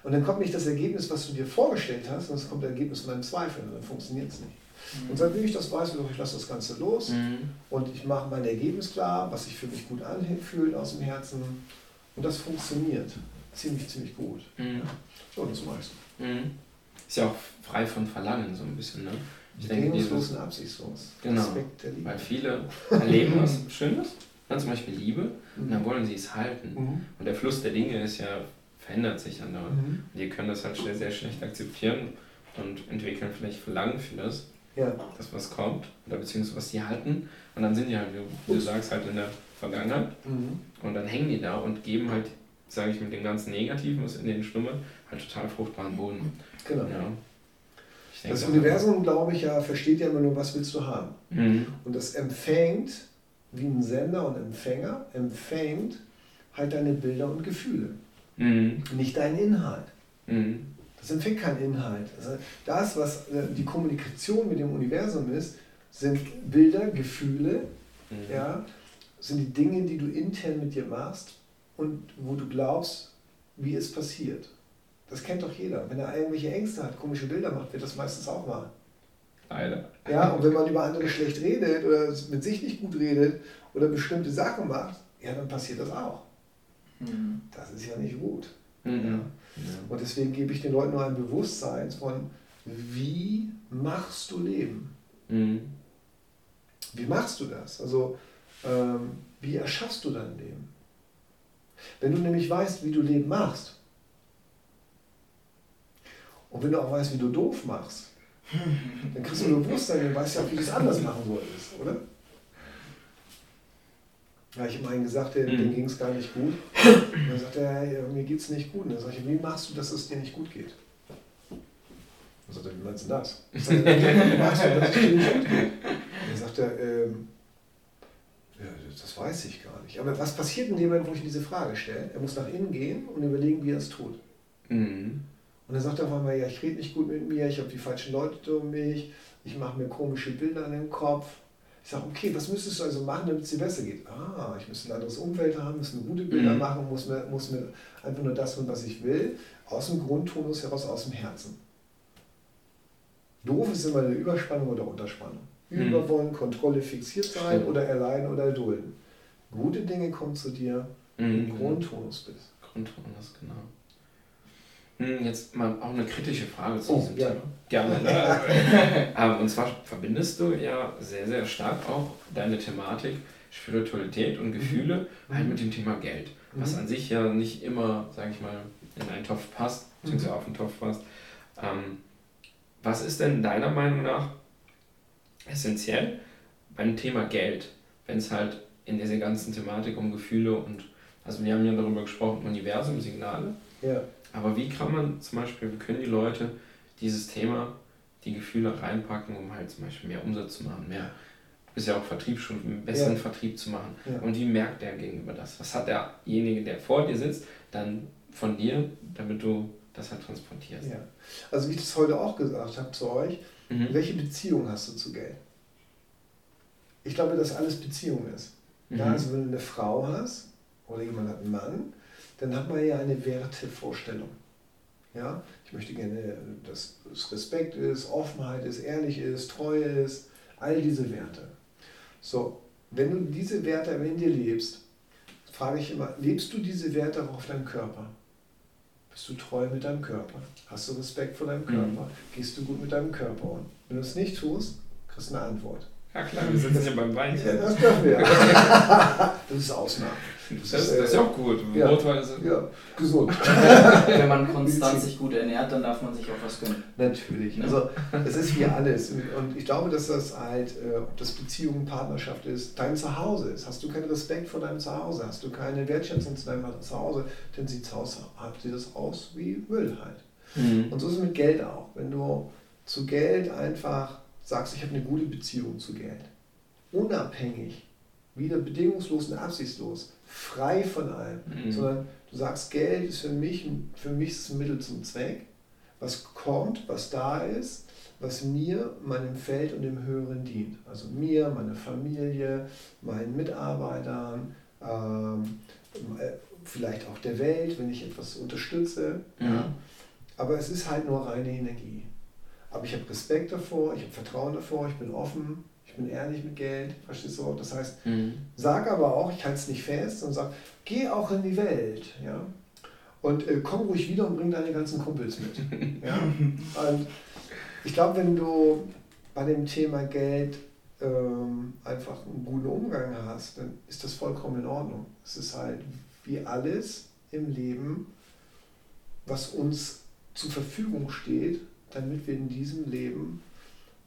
Und dann kommt nicht das Ergebnis, was du dir vorgestellt hast, sondern es kommt das Ergebnis von deinem Zweifel und dann funktioniert es nicht. Und seitdem ich das weiß, ich lasse das Ganze los mhm. und ich mache mein Ergebnis klar, was sich für mich gut anfühlt aus dem Herzen. Und das funktioniert ziemlich, ziemlich gut. Mhm. Ja. So, das mache ich so. Mhm. Ist ja auch frei von Verlangen so ein bisschen, ne? Ich denke, dieses, und absichtslos. Genau, weil viele erleben was Schönes, dann zum Beispiel Liebe, mhm. und dann wollen sie es halten. Mhm. Und der Fluss der Dinge ist ja, verändert sich andauernd. Mhm. Und die können das halt sehr, sehr schlecht akzeptieren und entwickeln vielleicht Verlangen für das, ja. das was kommt, oder beziehungsweise was sie halten. Und dann sind die halt, wie du sagst, halt in der Vergangenheit. Mhm. Und dann hängen die da und geben halt, sage ich mit dem ganzen Negativen, was in denen schlummert, halt total fruchtbaren Boden. Genau. Ja. Das Universum, glaube ich, ja, versteht ja immer nur, was willst du haben. Mhm. Und das empfängt, wie ein Sender und Empfänger, empfängt halt deine Bilder und Gefühle. Mhm. Nicht deinen Inhalt. Mhm. Das empfängt keinen Inhalt. Also das, was äh, die Kommunikation mit dem Universum ist, sind Bilder, Gefühle, mhm. ja, sind die Dinge, die du intern mit dir machst und wo du glaubst, wie es passiert. Das kennt doch jeder. Wenn er irgendwelche Ängste hat, komische Bilder macht, wird das meistens auch wahr. Leider. Ja, und wenn man über andere schlecht redet oder mit sich nicht gut redet oder bestimmte Sachen macht, ja, dann passiert das auch. Mhm. Das ist ja nicht gut. Mhm. Ja. Und deswegen gebe ich den Leuten nur ein Bewusstsein von, wie machst du Leben? Mhm. Wie machst du das? Also, ähm, wie erschaffst du dein Leben? Wenn du nämlich weißt, wie du Leben machst, und wenn du auch weißt, wie du doof machst, dann kriegst du ein Bewusstsein und weißt ja auch, wie du es anders machen solltest, oder? Ja, ich habe einen gesagt, dem, dem mhm. ging es gar nicht gut. Und dann sagt er, ja, mir geht es nicht gut. Und dann sage ich, wie machst du, dass es dir nicht gut geht? Dann sagt er, wie meinst du das? Ich sage, wie machst du, dass es dir nicht gut geht? Dann sagt er, ähm, ja, das weiß ich gar nicht. Aber was passiert in dem Moment, wo ich diese Frage stelle? Er muss nach innen gehen und überlegen, wie er es tut. Mhm. Und dann sagt er auf einmal, ja, ich rede nicht gut mit mir, ich habe die falschen Leute um mich, ich mache mir komische Bilder in den Kopf. Ich sage, okay, was müsstest du also machen, damit es dir besser geht? Ah, ich muss ein anderes Umfeld haben, muss mir gute Bilder mhm. machen, muss mir, muss mir einfach nur das tun, was ich will, aus dem Grundtonus heraus, aus dem Herzen. Doof ist immer eine Überspannung oder Unterspannung. Mhm. Überwollen, Kontrolle, fixiert sein oder erleiden oder erdulden. Gute Dinge kommen zu dir, wenn du im mhm. Grundtonus bist. Grundtonus, genau. Hm, jetzt mal auch eine kritische Frage zu oh, diesem ja. Thema. Gerne. Und zwar verbindest du ja sehr, sehr stark auch deine Thematik Spiritualität und Gefühle mhm. halt mit dem Thema Geld. Was mhm. an sich ja nicht immer, sage ich mal, in einen Topf passt, beziehungsweise mhm. auf den Topf passt. Ähm, was ist denn deiner Meinung nach essentiell beim Thema Geld, wenn es halt in dieser ganzen Thematik um Gefühle und, also wir haben ja darüber gesprochen, Universum, Signale. Ja aber wie kann man zum Beispiel, wie können die Leute dieses Thema, die Gefühle reinpacken, um halt zum Beispiel mehr Umsatz zu machen, mehr, du bist ja auch Vertrieb schon, einen besseren ja. Vertrieb zu machen. Ja. Und wie merkt der gegenüber das? Was hat derjenige, der vor dir sitzt, dann von dir, damit du das halt transportierst? Ja. Also wie ich das heute auch gesagt habe zu euch, mhm. welche Beziehung hast du zu Geld? Ich glaube, dass alles Beziehung ist. Mhm. Ja, also wenn du eine Frau hast oder jemand hat einen Mann, dann hat man ja eine Wertevorstellung. Ja? Ich möchte gerne, dass es Respekt ist, Offenheit ist, ehrlich ist, Treue ist, all diese Werte. So, wenn du diese Werte in dir lebst, frage ich immer, lebst du diese Werte auch auf deinem Körper? Bist du treu mit deinem Körper? Hast du Respekt vor deinem Körper? Mhm. Gehst du gut mit deinem Körper um? Wenn du es nicht tust, kriegst du eine Antwort. Ja klar, wir sitzen ja beim Weinchen. Ja, das dürfen wir. das ist Ausnahme. Das, das, ist, das ist ja auch gut. Ja, Rotwein ist ja, gesund. Wenn man konstant sich gut ernährt, dann darf man sich auch was gönnen. Natürlich. Ja. Also es ist wie alles. Und ich glaube, dass das halt, äh, ob das Beziehung, Partnerschaft ist, dein Zuhause ist. Hast du keinen Respekt vor deinem Zuhause, hast du keine Wertschätzung zu deinem Zuhause, dann sieht das aus wie Müll halt. Mhm. Und so ist es mit Geld auch. Wenn du zu Geld einfach sagst, ich habe eine gute Beziehung zu Geld, unabhängig, wieder bedingungslos und absichtslos, frei von allem, mhm. sondern du sagst, Geld ist für mich, für mich ist ein Mittel zum Zweck, was kommt, was da ist, was mir, meinem Feld und dem Höheren dient. Also mir, meiner Familie, meinen Mitarbeitern, ähm, äh, vielleicht auch der Welt, wenn ich etwas unterstütze. Mhm. Ja. Aber es ist halt nur reine Energie. Aber ich habe Respekt davor, ich habe Vertrauen davor, ich bin offen, ich bin ehrlich mit Geld, verstehst du? Das heißt, mhm. sag aber auch, ich halte es nicht fest und sag, geh auch in die Welt, ja. Und äh, komm ruhig wieder und bring deine ganzen Kumpels mit. ja? Und ich glaube, wenn du bei dem Thema Geld ähm, einfach einen guten Umgang hast, dann ist das vollkommen in Ordnung. Es ist halt wie alles im Leben, was uns zur Verfügung steht, damit wir in diesem Leben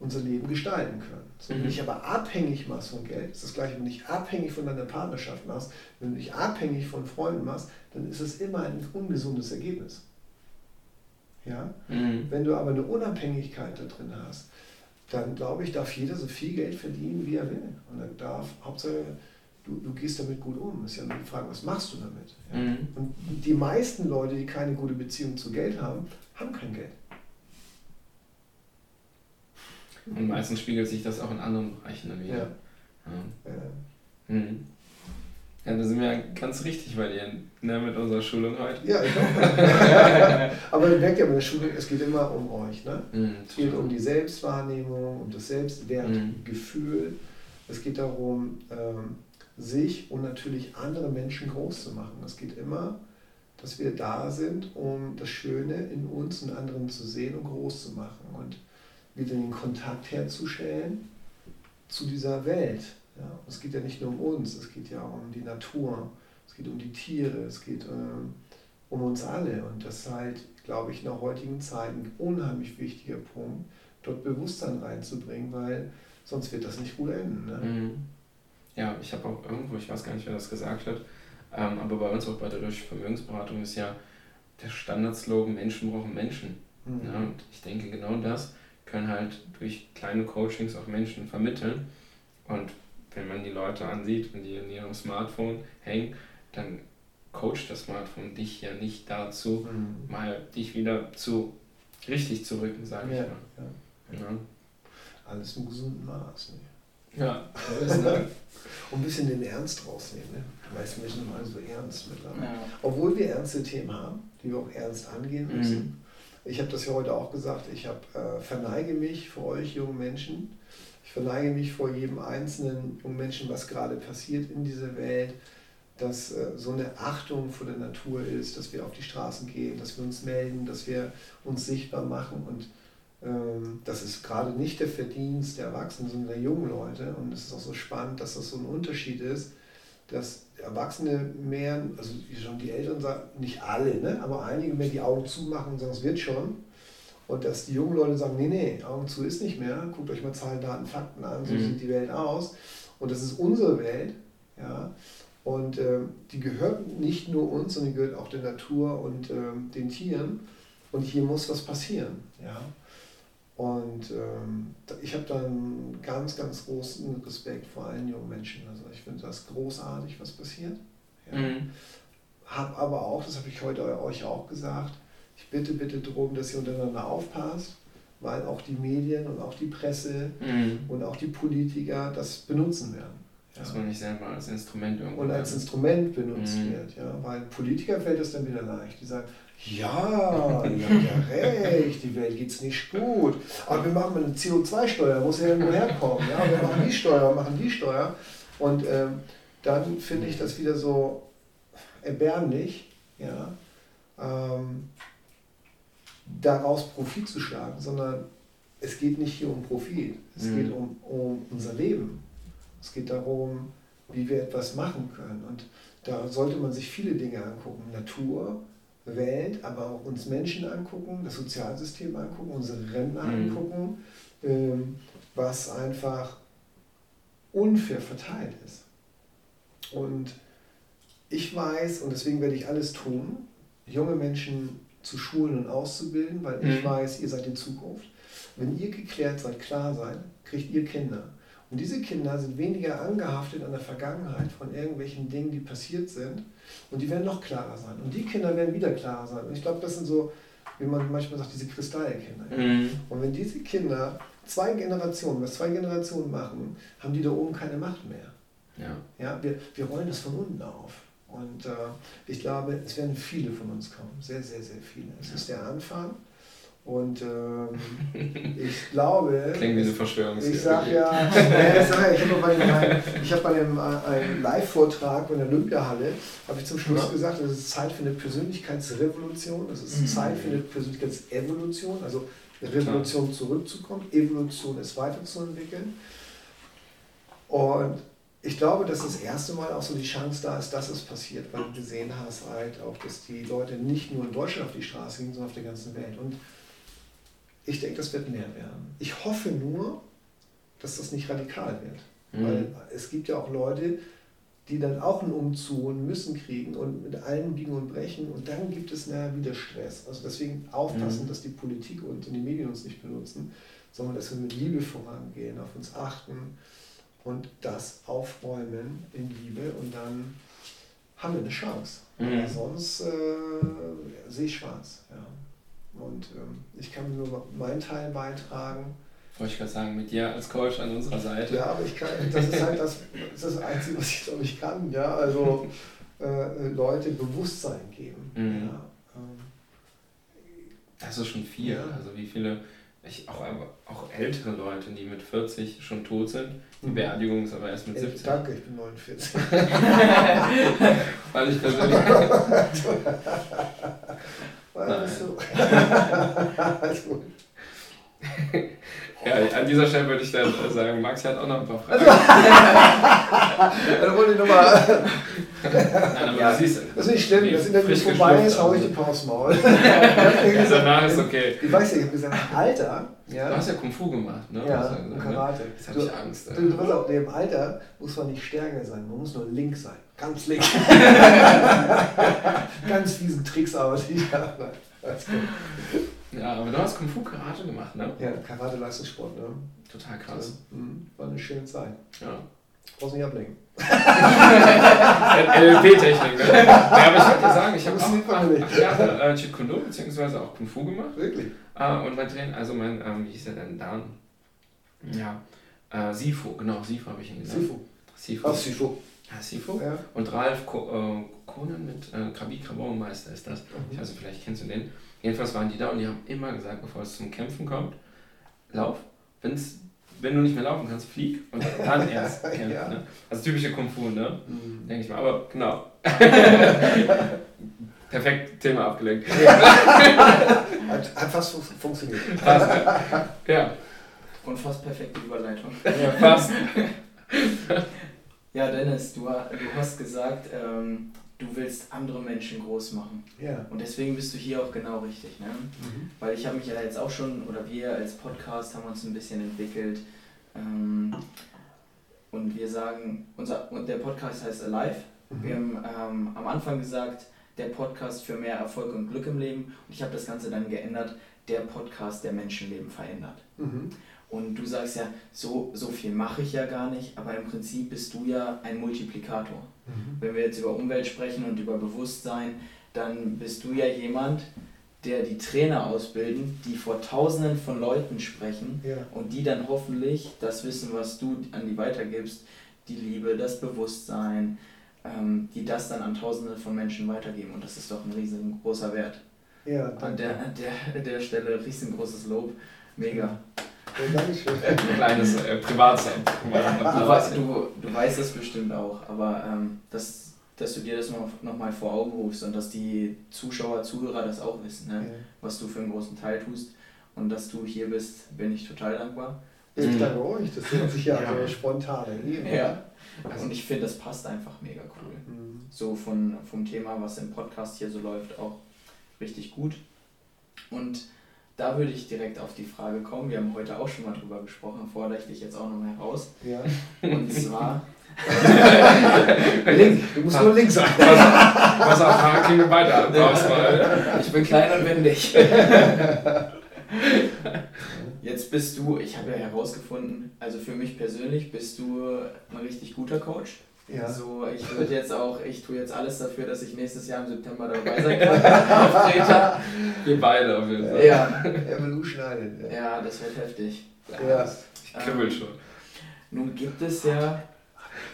unser Leben gestalten können. So, wenn du mhm. dich aber abhängig machst von Geld, ist das gleiche, wenn du dich abhängig von deiner Partnerschaft machst, wenn du dich abhängig von Freunden machst, dann ist es immer ein ungesundes Ergebnis. Ja? Mhm. Wenn du aber eine Unabhängigkeit da drin hast, dann glaube ich, darf jeder so viel Geld verdienen, wie er will. Und dann darf, Hauptsache, du, du gehst damit gut um. Ist ja nur die Frage, was machst du damit? Ja? Mhm. Und die meisten Leute, die keine gute Beziehung zu Geld haben, haben kein Geld. Und meistens spiegelt sich das auch in anderen Bereichen dann wieder. Ja. Ja. Mhm. ja, da sind wir ja ganz richtig bei dir ne, mit unserer Schulung heute. Ja, ich auch. Aber ihr merkt ja bei der Schulung, es geht immer um euch. Ne? Mhm, es geht um die Selbstwahrnehmung, um das Selbstwertgefühl. Mhm. Es geht darum, ähm, sich und natürlich andere Menschen groß zu machen. Es geht immer, dass wir da sind, um das Schöne in uns und anderen zu sehen und groß zu machen und wieder den Kontakt herzustellen zu dieser Welt. Ja, es geht ja nicht nur um uns, es geht ja um die Natur, es geht um die Tiere, es geht äh, um uns alle. Und das ist halt, glaube ich, der heutigen Zeit ein unheimlich wichtiger Punkt, dort Bewusstsein reinzubringen, weil sonst wird das nicht gut enden. Ne? Mhm. Ja, ich habe auch irgendwo, ich weiß gar nicht, wer das gesagt hat, ähm, aber bei uns auch bei der Deutschen Vermögensberatung ist ja der Standardslogan Menschen brauchen Menschen. Mhm. Ja, und ich denke, genau das können halt durch kleine Coachings auch Menschen vermitteln. Und wenn man die Leute ansieht, wenn die in ihrem Smartphone hängen, dann coacht das Smartphone dich ja nicht dazu, mhm. mal dich wieder zu richtig zu rücken, sage ich ja, mal. Ja. Ja. Alles im gesunden Maß. Ne? Ja. und ein bisschen den Ernst rausnehmen. Ne? Die meisten Menschen sind so ernst mittlerweile. Ja. Obwohl wir ernste Themen haben, die wir auch ernst angehen müssen. Mhm. Ich habe das ja heute auch gesagt, ich hab, äh, verneige mich vor euch jungen Menschen. Ich verneige mich vor jedem einzelnen jungen Menschen, was gerade passiert in dieser Welt, dass äh, so eine Achtung vor der Natur ist, dass wir auf die Straßen gehen, dass wir uns melden, dass wir uns sichtbar machen und ähm, das ist gerade nicht der Verdienst der Erwachsenen, sondern der jungen Leute und es ist auch so spannend, dass das so ein Unterschied ist, dass Erwachsene mehr, also wie schon die Eltern sagen, nicht alle, ne, aber einige mehr die Augen zumachen und sagen, es wird schon. Und dass die jungen Leute sagen, nee, nee, Augen zu ist nicht mehr, guckt euch mal Zahlen, Daten, Fakten an, so mhm. sieht die Welt aus. Und das ist unsere Welt. Ja? Und äh, die gehört nicht nur uns, sondern die gehört auch der Natur und äh, den Tieren. Und hier muss was passieren. Ja? Und ähm, ich habe dann ganz, ganz großen Respekt vor allen jungen Menschen. Also ich finde das großartig, was passiert. Ja. Mhm. Habe aber auch, das habe ich heute euch auch gesagt, ich bitte, bitte darum, dass ihr untereinander aufpasst, weil auch die Medien und auch die Presse mhm. und auch die Politiker das benutzen werden. Dass man nicht selber als Instrument irgendwo. Und als Instrument benutzt mhm. wird, ja. Weil Politiker fällt es dann wieder leicht. Die sagen, ja, ihr habt ja recht, die Welt geht es nicht gut. Aber wir machen eine CO2-Steuer, muss ja irgendwo herkommen. Ja? Wir machen die Steuer, machen die Steuer. Und ähm, dann finde ich das wieder so erbärmlich, ja, ähm, daraus Profit zu schlagen, sondern es geht nicht hier um Profit, es mhm. geht um, um unser Leben. Es geht darum, wie wir etwas machen können. Und da sollte man sich viele Dinge angucken. Natur, Welt, aber auch uns Menschen angucken, das Sozialsystem angucken, unsere Rentner mhm. angucken, ähm, was einfach unfair verteilt ist. Und ich weiß, und deswegen werde ich alles tun, junge Menschen zu schulen und auszubilden, weil ich mhm. weiß, ihr seid die Zukunft. Wenn ihr geklärt seid, klar seid, kriegt ihr Kinder. Und diese Kinder sind weniger angehaftet an der Vergangenheit von irgendwelchen Dingen, die passiert sind. Und die werden noch klarer sein. Und die Kinder werden wieder klarer sein. Und ich glaube, das sind so, wie man manchmal sagt, diese Kristallkinder. Mhm. Und wenn diese Kinder zwei Generationen, was zwei Generationen machen, haben die da oben keine Macht mehr. Ja. Ja, wir, wir rollen das von unten auf. Und äh, ich glaube, es werden viele von uns kommen. Sehr, sehr, sehr viele. Es ja. ist der Anfang. Und ähm, ich glaube. Klingt wie eine Verschwörungstheorie. Ich sag ja, äh, sag ja ich habe bei, hab bei einem, äh, einem Live-Vortrag in der Olympiahalle, habe ich zum Schluss ja. gesagt, es ist Zeit für eine Persönlichkeitsrevolution, es ist mhm. Zeit für eine Persönlichkeitsevolution, also Revolution ja. zurückzukommen, Evolution ist weiterzuentwickeln. Und ich glaube, dass das erste Mal auch so die Chance da ist, dass es passiert, weil du gesehen hast halt auch, dass die Leute nicht nur in Deutschland auf die Straße gehen, sondern auf der ganzen Welt. Und ich denke, das wird mehr werden. Ich hoffe nur, dass das nicht radikal wird. Mhm. Weil es gibt ja auch Leute, die dann auch einen Umzug und müssen kriegen und mit allem biegen und brechen und dann gibt es nachher wieder Stress. Also deswegen aufpassen, mhm. dass die Politik und die Medien uns nicht benutzen, sondern dass wir mit Liebe vorangehen, auf uns achten und das aufräumen in Liebe und dann haben wir eine Chance. Mhm. Sonst äh, sehe ich schwarz. Ja. Und ähm, ich kann nur meinen Teil beitragen. Wollte ich gerade sagen, mit dir als Coach an unserer Seite. Ja, aber ich kann, das ist halt das, das, ist das Einzige, was ich glaube ich kann. Ja, also äh, Leute Bewusstsein geben. Mhm. Ja, ähm, das ist schon viel. Ja. Also wie viele ich, auch, auch ältere Leute, die mit 40 schon tot sind. Die mhm. Beerdigung ist aber erst mit 70. danke, ich bin 49. Weil ich persönlich. Alles so. Alles gut. Ja, an dieser Stelle würde ich dann sagen, Max hat auch noch ein paar Fragen. dann wollte ich nochmal. Nein, aber ja, du siehst, das ist nicht schlimm, das Interview vorbei ist, hau ich die Pause Maul. Danach ist okay. Ich weiß ja, ich habe gesagt, Alter. Ja. Du hast ja Kung Fu gemacht, ne? Ja, gesagt, ne? Karate. Jetzt habe ich Angst. Du, du, du, auf dem Alter muss man nicht stärker sein, man muss nur link sein. Ganz link. Ganz fiesen Tricks, aber ich habe. Ja, aber du hast Kung Fu Karate gemacht, ne? Ja, Karate Leistungssport, ne? Total krass. Ja, mhm. war eine schöne Zeit. Ja. Brauchst nicht ablenken. LP-Technik, ne? Ja, aber ich wollte dir sagen, ich habe auch acht Jahre äh, Jeet Kune Do bzw. auch Kung Fu gemacht. Wirklich? Äh, und mein Trainer, also mein, ähm, wie hieß er denn, Dan? Ja, äh, Sifu, genau, Sifu habe ich ihn genannt. Sifu. Sifu. Ach, Sifu. Ja, Sifu. Ja. Und Ralf Ko äh, Konen mit äh, Krabi Krabauenmeister ist das. Mhm. Ich weiß nicht, vielleicht kennst du den. Jedenfalls waren die da und die haben immer gesagt, bevor es zum Kämpfen kommt, lauf. Wenn's, wenn du nicht mehr laufen kannst, flieg und dann erst kämpfen. ja. ne? Also typische Kung Fu, ne? Mhm. Denke ich mal. Aber genau. Perfekt, Thema abgelenkt. hat, hat fast funktioniert. Fast, ja. Und fast perfekte Überleitung. Ja, fast. ja, Dennis, du, du hast gesagt, ähm, du willst andere Menschen groß machen. Ja. Und deswegen bist du hier auch genau richtig. Ne? Mhm. Weil ich habe mich ja jetzt auch schon, oder wir als Podcast haben uns ein bisschen entwickelt. Ähm, und wir sagen, unser, und der Podcast heißt Alive. Mhm. Wir haben ähm, am Anfang gesagt, der Podcast für mehr Erfolg und Glück im Leben. Und ich habe das Ganze dann geändert, der Podcast, der Menschenleben verändert. Mhm. Und du sagst ja, so, so viel mache ich ja gar nicht, aber im Prinzip bist du ja ein Multiplikator. Mhm. Wenn wir jetzt über Umwelt sprechen und über Bewusstsein, dann bist du ja jemand, der die Trainer ausbilden, die vor Tausenden von Leuten sprechen ja. und die dann hoffentlich das Wissen, was du an die weitergibst, die Liebe, das Bewusstsein, ähm, die das dann an Tausende von Menschen weitergeben. Und das ist doch ein riesengroßer Wert. Ja, an der, der, der Stelle riesengroßes Lob. Mega. Ja, Dankeschön. Ein kleines äh, Privatsein. Du, du, du weißt das bestimmt auch, aber ähm, das, dass du dir das noch, noch mal vor Augen rufst und dass die Zuschauer, Zuhörer das auch wissen, ne? Ja. was du für einen großen Teil tust und dass du hier bist, bin ich total dankbar. Ich mhm. danke euch, das hört sich ja, ja. so spontan ergeben. Ja. Also und ich finde, das passt einfach mega cool. Mhm. So von, vom Thema, was im Podcast hier so läuft, auch richtig gut. Und da würde ich direkt auf die Frage kommen. Wir haben heute auch schon mal drüber gesprochen, fordere ich dich jetzt auch noch heraus. Ja. Und zwar. Link, du musst nur Link sein. Was auf Haken weiter Auswahl. Ich bin klein und wendig. Jetzt bist du, ich habe ja herausgefunden, also für mich persönlich bist du ein richtig guter Coach. Ja. So, ich würde jetzt auch, ich tue jetzt alles dafür, dass ich nächstes Jahr im September dabei sein kann. Wir beide auf jeden Fall. Ja. Evolution Island. Ja. ja, das wird heftig. Ja. Ich kribbel ähm, schon. Nun gibt es ja.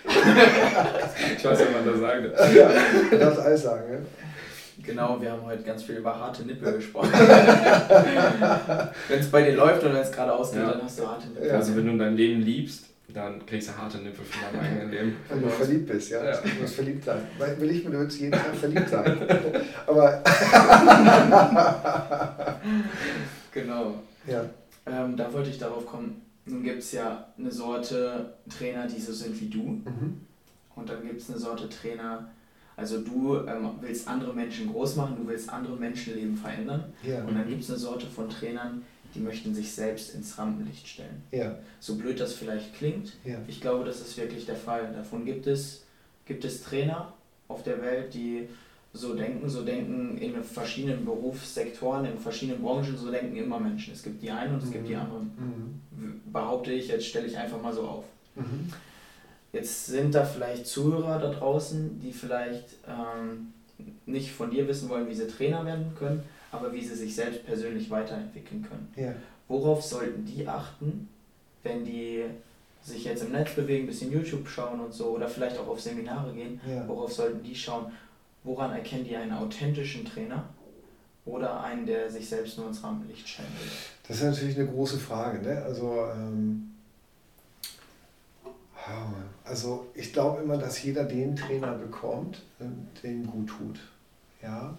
ich weiß ja, was da sagen darf. Ja, du darfst alles sagen, ne? Genau, wir haben heute ganz viel über harte Nippel gesprochen. wenn es bei dir läuft oder wenn es gerade ausgeht, ja. dann hast du harte Nippel. Also wenn du dein Leben liebst, dann kriegst du harte Nippel von deinem eigenen Leben. Wenn du verliebt bist, ja. ja. Du musst verliebt sein. Will ich mit uns jeden Tag verliebt sein. Aber. genau. Ja. Ähm, da wollte ich darauf kommen. Nun gibt es ja eine Sorte Trainer, die so sind wie du. Mhm. Und dann gibt es eine Sorte Trainer, also du ähm, willst andere Menschen groß machen, du willst andere Menschenleben verändern. Ja. Und dann gibt es eine Sorte von Trainern, die möchten sich selbst ins Rampenlicht stellen. Ja. So blöd das vielleicht klingt, ja. ich glaube, das ist wirklich der Fall. Davon gibt es, gibt es Trainer auf der Welt, die so denken, so denken in verschiedenen Berufssektoren, in verschiedenen Branchen, so denken immer Menschen. Es gibt die einen und es mhm. gibt die mhm. anderen. Mhm. Behaupte ich, jetzt stelle ich einfach mal so auf. Mhm. Jetzt sind da vielleicht Zuhörer da draußen, die vielleicht ähm, nicht von dir wissen wollen, wie sie Trainer werden können, aber wie sie sich selbst persönlich weiterentwickeln können. Ja. Worauf sollten die achten, wenn die sich jetzt im Netz bewegen, ein bisschen YouTube schauen und so oder vielleicht auch auf Seminare gehen? Ja. Worauf sollten die schauen? Woran erkennen die einen authentischen Trainer? oder einen, der sich selbst nur ins Rampenlicht stellen will? Das ist natürlich eine große Frage. Ne? Also, ähm, also ich glaube immer, dass jeder den Trainer bekommt, den gut tut. Ja?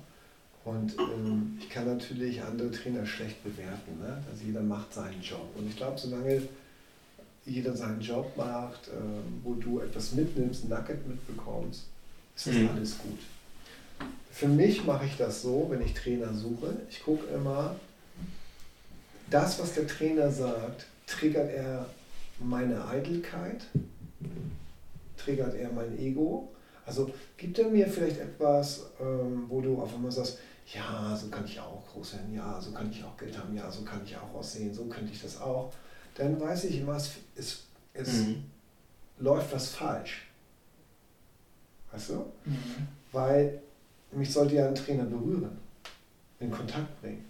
Und ähm, ich kann natürlich andere Trainer schlecht bewerten. Ne? Also jeder macht seinen Job. Und ich glaube, solange jeder seinen Job macht, äh, wo du etwas mitnimmst, Nugget mitbekommst, ist das mhm. alles gut. Für mich mache ich das so, wenn ich Trainer suche. Ich gucke immer, das, was der Trainer sagt, triggert er meine Eitelkeit, triggert er mein Ego. Also gibt er mir vielleicht etwas, ähm, wo du auf einmal sagst, ja, so kann ich auch groß werden, ja, so kann ich auch Geld haben, ja, so kann ich auch aussehen, so könnte ich das auch. Dann weiß ich immer, es, es, es mhm. läuft was falsch. Weißt du? Mhm. Weil mich sollte ja ein Trainer berühren, in Kontakt bringen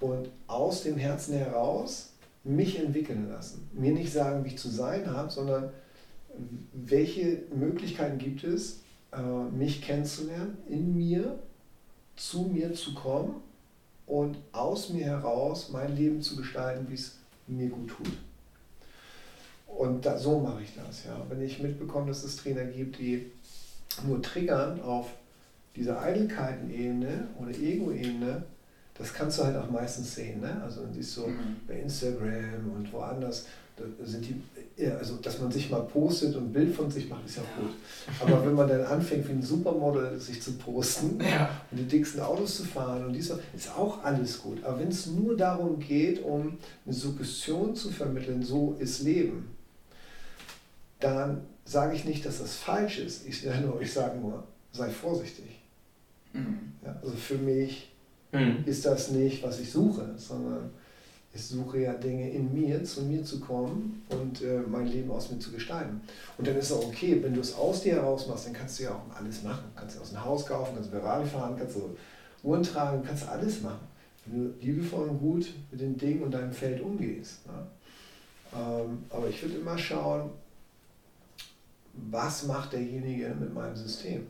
und aus dem Herzen heraus mich entwickeln lassen. Mir nicht sagen, wie ich zu sein habe, sondern welche Möglichkeiten gibt es, äh, mich kennenzulernen, in mir, zu mir zu kommen und aus mir heraus mein Leben zu gestalten, wie es mir gut tut. Und da, so mache ich das. Ja. Wenn ich mitbekomme, dass es Trainer gibt, die nur triggern auf dieser Eitelkeiten-Ebene oder Ego-Ebene, das kannst du halt auch meistens sehen. Ne? Also dann siehst du mhm. bei Instagram und woanders, sind die, also dass man sich mal postet und ein Bild von sich macht, ist ja, ja. gut. Aber wenn man dann anfängt, wie ein Supermodel sich zu posten ja. und die dicksten Autos zu fahren und dies, ist auch alles gut. Aber wenn es nur darum geht, um eine Suggestion zu vermitteln, so ist Leben, dann sage ich nicht, dass das falsch ist. Ich, ich sage nur, sei vorsichtig. Mhm. Ja, also für mich mhm. ist das nicht, was ich suche, sondern ich suche ja Dinge in mir, zu mir zu kommen und äh, mein Leben aus mir zu gestalten. Und dann ist es auch okay, wenn du es aus dir heraus machst, dann kannst du ja auch alles machen. Kannst du aus dem Haus kaufen, kannst Ferrari fahren, kannst du Uhren tragen, kannst alles machen. Wenn du liebevoll und gut mit den Dingen und deinem Feld umgehst. Ne? Ähm, aber ich würde immer schauen, was macht derjenige mit meinem System?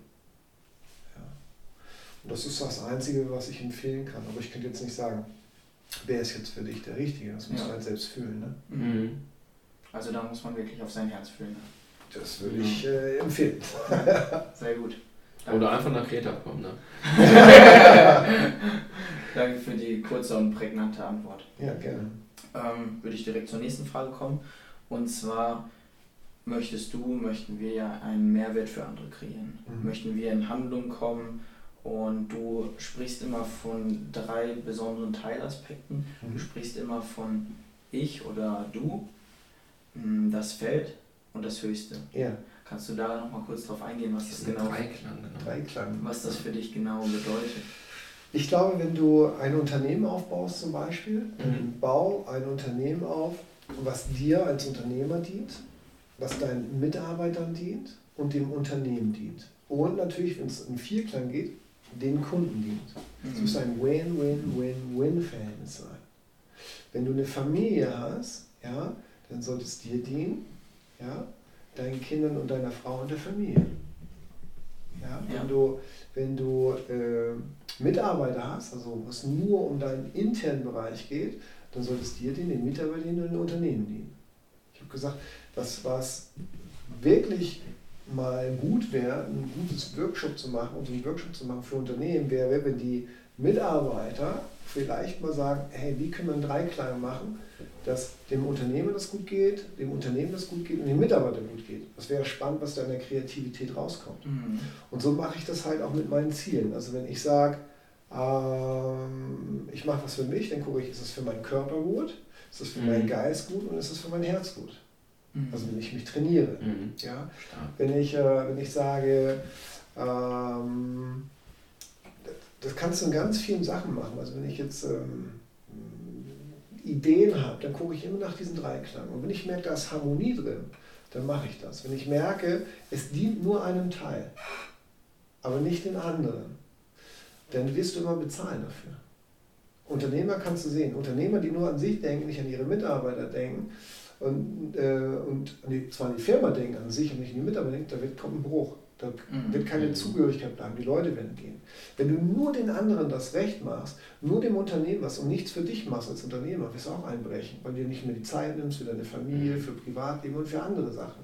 Und das ist das Einzige, was ich empfehlen kann. Aber ich könnte jetzt nicht sagen, wer ist jetzt für dich der Richtige. Das musst ja. du halt selbst fühlen. Ne? Mhm. Also da muss man wirklich auf sein Herz fühlen. Ne? Das würde ich äh, empfehlen. Sehr gut. Danke. Oder einfach nach Kreta kommen. Ne? Danke für die kurze und prägnante Antwort. Ja, gerne. Ähm, würde ich direkt zur nächsten Frage kommen. Und zwar, möchtest du, möchten wir ja einen Mehrwert für andere kreieren? Mhm. Möchten wir in Handlung kommen? Und du sprichst immer von drei besonderen Teilaspekten. Mhm. Du sprichst immer von ich oder du, mm, das Feld und das Höchste. Ja. Kannst du da noch mal kurz drauf eingehen, was das, das genau Dreiklang, genau. Dreiklang. was das für dich genau bedeutet? Ich glaube, wenn du ein Unternehmen aufbaust zum Beispiel, mhm. bau ein Unternehmen auf, was dir als Unternehmer dient, was deinen Mitarbeitern dient und dem Unternehmen dient. Und natürlich, wenn es in Vierklang geht, den Kunden dient. Es muss ein Win-Win-Win-Win-Verhältnis sein. Wenn du eine Familie hast, ja, dann sollte es dir dienen, ja, deinen Kindern und deiner Frau und der Familie. Ja, wenn ja. du, wenn du äh, Mitarbeiter hast, also was nur um deinen internen Bereich geht, dann sollte es dir dienen, den Mitarbeitern und den Unternehmen dienen. Ich habe gesagt, das, was wirklich mal gut wäre, ein gutes Workshop zu machen und einen Workshop zu machen für Unternehmen, wäre, wenn die Mitarbeiter vielleicht mal sagen, hey, wie können wir einen Dreiklang machen, dass dem Unternehmen das gut geht, dem Unternehmen das gut geht und dem Mitarbeiter gut geht. Das wäre spannend, was da in der Kreativität rauskommt. Mhm. Und so mache ich das halt auch mit meinen Zielen. Also wenn ich sage, ähm, ich mache was für mich, dann gucke ich, ist es für meinen Körper gut, ist es für mhm. meinen Geist gut und ist es für mein Herz gut. Mhm. Also wenn ich mich trainiere. Mhm. Ja? Wenn, ich, äh, wenn ich sage, ähm, das kannst du in ganz vielen Sachen machen. Also wenn ich jetzt ähm, Ideen habe, dann gucke ich immer nach diesen Dreiklang. Und wenn ich merke, da ist Harmonie drin, dann mache ich das. Wenn ich merke, es dient nur einem Teil, aber nicht den anderen, dann wirst du immer bezahlen dafür. Unternehmer kannst du sehen. Unternehmer, die nur an sich denken, nicht an ihre Mitarbeiter denken, und, äh, und nee, zwar an die Firma denken an sich und nicht an die Mitarbeiter denken, da wird, kommt ein Bruch. Da mhm. wird keine mhm. Zugehörigkeit bleiben, die Leute werden gehen. Wenn du nur den anderen das Recht machst, nur dem Unternehmen was und nichts für dich machst als Unternehmer, wirst du auch einbrechen, weil du dir nicht mehr die Zeit nimmst für deine Familie, mhm. für Privatleben und für andere Sachen.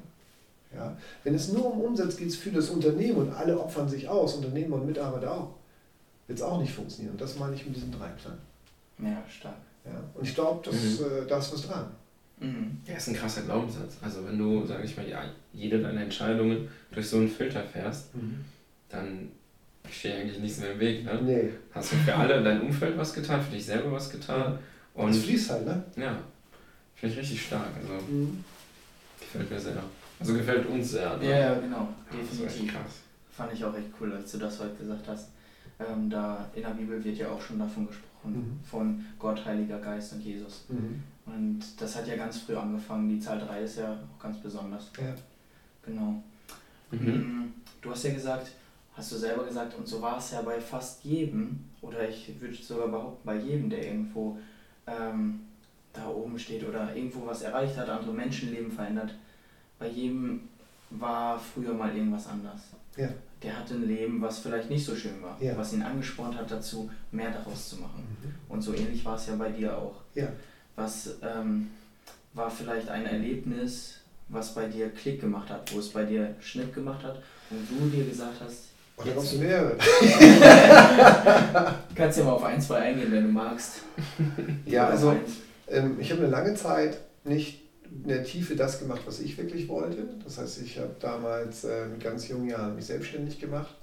Ja? Wenn es nur um Umsatz geht für das Unternehmen und alle opfern sich aus, Unternehmer und Mitarbeiter auch, wird es auch nicht funktionieren. Und das meine ich mit diesem Dreiklang. Ja, stark. Ja? Und ich glaube, mhm. äh, da ist was dran. Mhm. Ja, ist ein krasser Glaubenssatz. Also wenn du, sage ich mal, ja, jede deiner Entscheidungen durch so einen Filter fährst, mhm. dann steht eigentlich nichts mehr im Weg. Ne? Nee. Hast du für alle in deinem Umfeld was getan, für dich selber was getan. Und es fließt halt, ne? Ja. Finde ich richtig stark. Also mhm. gefällt mir sehr. Also gefällt uns sehr. Ne? Ja, ja, genau. Definitiv. krass. Fand ich auch echt cool, als du das heute gesagt hast. Ähm, da in der Bibel wird ja auch schon davon gesprochen, mhm. von Gott, Heiliger Geist und Jesus. Mhm. Und das hat ja ganz früh angefangen. Die Zahl 3 ist ja auch ganz besonders. Ja. Genau. Mhm. Mm, du hast ja gesagt, hast du selber gesagt, und so war es ja bei fast jedem, oder ich würde sogar behaupten, bei jedem, der irgendwo ähm, da oben steht oder irgendwo was erreicht hat, andere Menschenleben verändert, bei jedem war früher mal irgendwas anders. Ja. Der hatte ein Leben, was vielleicht nicht so schön war, ja. was ihn angespornt hat dazu, mehr daraus zu machen. Mhm. Und so ähnlich war es ja bei dir auch. Ja. Was ähm, war vielleicht ein Erlebnis, was bei dir Klick gemacht hat, wo es bei dir Schnitt gemacht hat und du dir gesagt hast, und dann kommst du mehrere. Kannst ja mal auf ein, zwei eingehen, wenn du magst. Ja, also ähm, ich habe eine lange Zeit nicht in der Tiefe das gemacht, was ich wirklich wollte. Das heißt, ich habe damals äh, mit ganz jungen Jahren mich selbstständig gemacht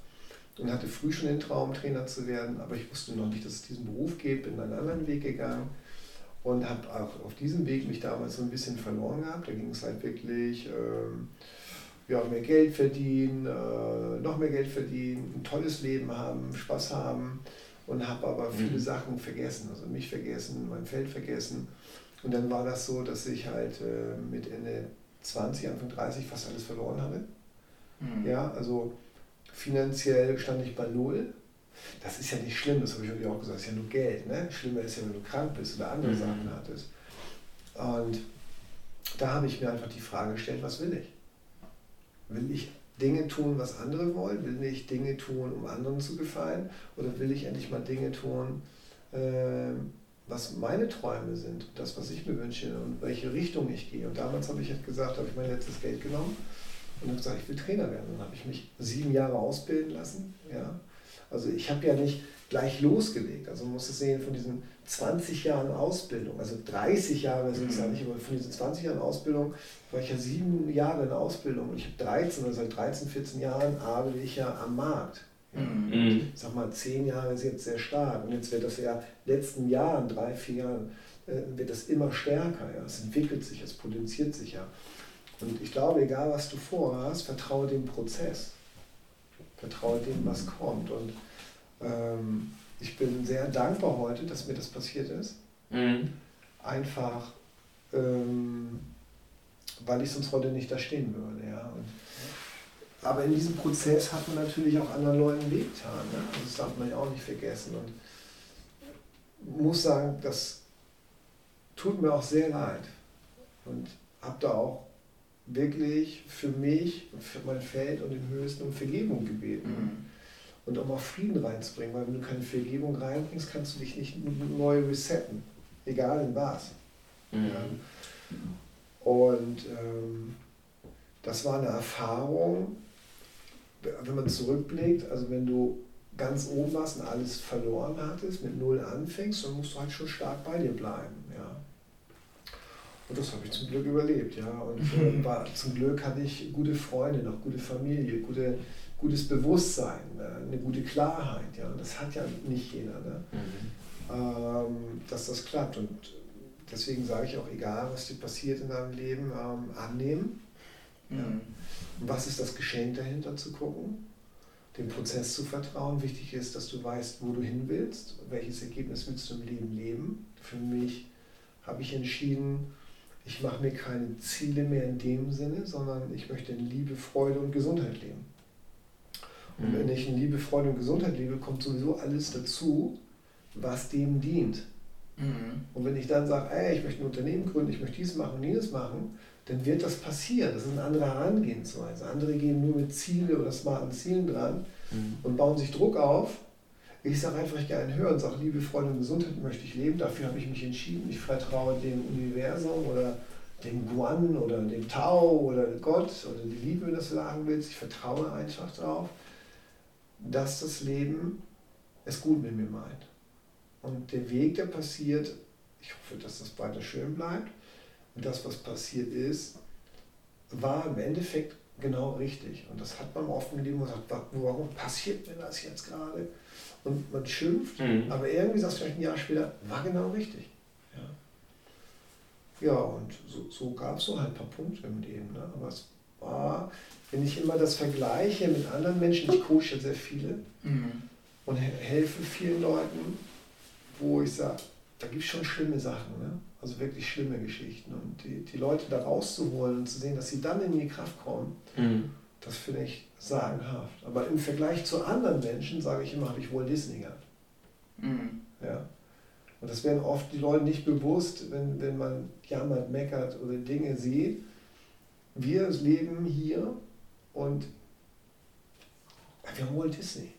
und hatte früh schon den Traum, Trainer zu werden, aber ich wusste noch nicht, dass es diesen Beruf gibt, bin einen anderen Weg gegangen und habe auch auf diesem Weg mich damals so ein bisschen verloren gehabt. Da ging es halt wirklich, ähm, ja, mehr Geld verdienen, äh, noch mehr Geld verdienen, ein tolles Leben haben, Spaß haben und habe aber mhm. viele Sachen vergessen, also mich vergessen, mein Feld vergessen. Und dann war das so, dass ich halt äh, mit Ende 20, Anfang 30 fast alles verloren hatte. Mhm. Ja, also finanziell stand ich bei Null. Das ist ja nicht schlimm, das habe ich auch gesagt, das ist ja nur Geld. Ne? Schlimmer ist ja, wenn du krank bist oder andere mhm. Sachen hattest. Und da habe ich mir einfach die Frage gestellt, was will ich? Will ich Dinge tun, was andere wollen? Will ich Dinge tun, um anderen zu gefallen? Oder will ich endlich mal Dinge tun, äh, was meine Träume sind, das, was ich mir wünsche und welche Richtung ich gehe. Und damals habe ich halt gesagt, habe ich mein letztes Geld genommen und habe gesagt, ich will Trainer werden. Dann habe ich mich sieben Jahre ausbilden lassen. Ja. Also ich habe ja nicht gleich losgelegt. Also man muss es sehen von diesen 20 Jahren Ausbildung, also 30 Jahre sind es ja nicht, aber von diesen 20 Jahren Ausbildung war ich ja sieben Jahre in Ausbildung und ich habe 13, also seit 13, 14 Jahren arbeite ich ja am Markt. Mhm. Ich sag mal, zehn Jahre ist jetzt sehr stark. Und jetzt wird das ja in den letzten Jahren, drei, vier Jahren, äh, wird das immer stärker. Ja. Es entwickelt sich, es potenziert sich ja. Und ich glaube, egal was du vorhast, vertraue dem Prozess. Vertraue dem, was kommt. Und ähm, ich bin sehr dankbar heute, dass mir das passiert ist. Mhm. Einfach, ähm, weil ich sonst heute nicht da stehen würde. Ja. Und aber in diesem Prozess hat man natürlich auch anderen Leuten wehgetan. Ne? Also das darf man ja auch nicht vergessen. Und muss sagen, das tut mir auch sehr leid. Und habe da auch wirklich für mich, für mein Feld und den Höchsten um Vergebung gebeten. Mhm. Und um auch Frieden reinzubringen, weil wenn du keine Vergebung reinbringst, kannst du dich nicht neu resetten. Egal in was. Mhm. Ja. Und ähm, das war eine Erfahrung, wenn man zurückblickt, also wenn du ganz oben warst und alles verloren hattest, mit Null anfängst, dann musst du halt schon stark bei dir bleiben. Und das habe ich zum Glück überlebt. Ja. Und äh, war, zum Glück hatte ich gute Freunde, noch gute Familie, gute, gutes Bewusstsein, äh, eine gute Klarheit. Ja. Und das hat ja nicht jeder, ne? Mhm. Ähm, dass das klappt. Und deswegen sage ich auch, egal was dir passiert in deinem Leben, ähm, annehmen. Mhm. Ja was ist das Geschenk dahinter zu gucken, dem Prozess zu vertrauen. Wichtig ist, dass du weißt, wo du hin willst, welches Ergebnis willst du im Leben leben. Für mich habe ich entschieden, ich mache mir keine Ziele mehr in dem Sinne, sondern ich möchte in Liebe, Freude und Gesundheit leben. Und wenn mhm. ich in Liebe, Freude und Gesundheit lebe, kommt sowieso alles dazu, was dem dient. Mhm. Und wenn ich dann sage, ey, ich möchte ein Unternehmen gründen, ich möchte dies machen und jenes machen, dann wird das passieren. Das ist eine andere Herangehensweise. Andere gehen nur mit Ziele oder smarten Zielen dran mhm. und bauen sich Druck auf. Ich sage einfach, gerne hören und sage, liebe Freunde und Gesundheit möchte ich leben, dafür habe ich mich entschieden. Ich vertraue dem Universum oder dem Guan oder dem Tao oder Gott oder die Liebe, wenn du das sagen willst. Ich vertraue einfach darauf, dass das Leben es gut mit mir meint. Und der Weg, der passiert, ich hoffe, dass das weiter schön bleibt. Und das, was passiert ist, war im Endeffekt genau richtig. Und das hat man oft im Leben gesagt, warum passiert mir das jetzt gerade? Und man schimpft, mhm. aber irgendwie sagst du vielleicht ein Jahr später, war genau richtig. Ja, ja und so, so gab es so halt ein paar Punkte im Leben. Ne? Aber es war, wenn ich immer das vergleiche mit anderen Menschen, ich coache sehr viele mhm. und helfe vielen Leuten, wo ich sage, da gibt es schon schlimme Sachen, ne? also wirklich schlimme Geschichten. Und die, die Leute da rauszuholen und zu sehen, dass sie dann in die Kraft kommen, mhm. Das finde ich sagenhaft. Aber im Vergleich zu anderen Menschen, sage ich immer, habe ich wohl Disney gehabt. Mhm. Ja? Und das werden oft die Leute nicht bewusst, wenn, wenn man jammert, meckert oder Dinge sieht. Wir leben hier und wir haben Walt Disney.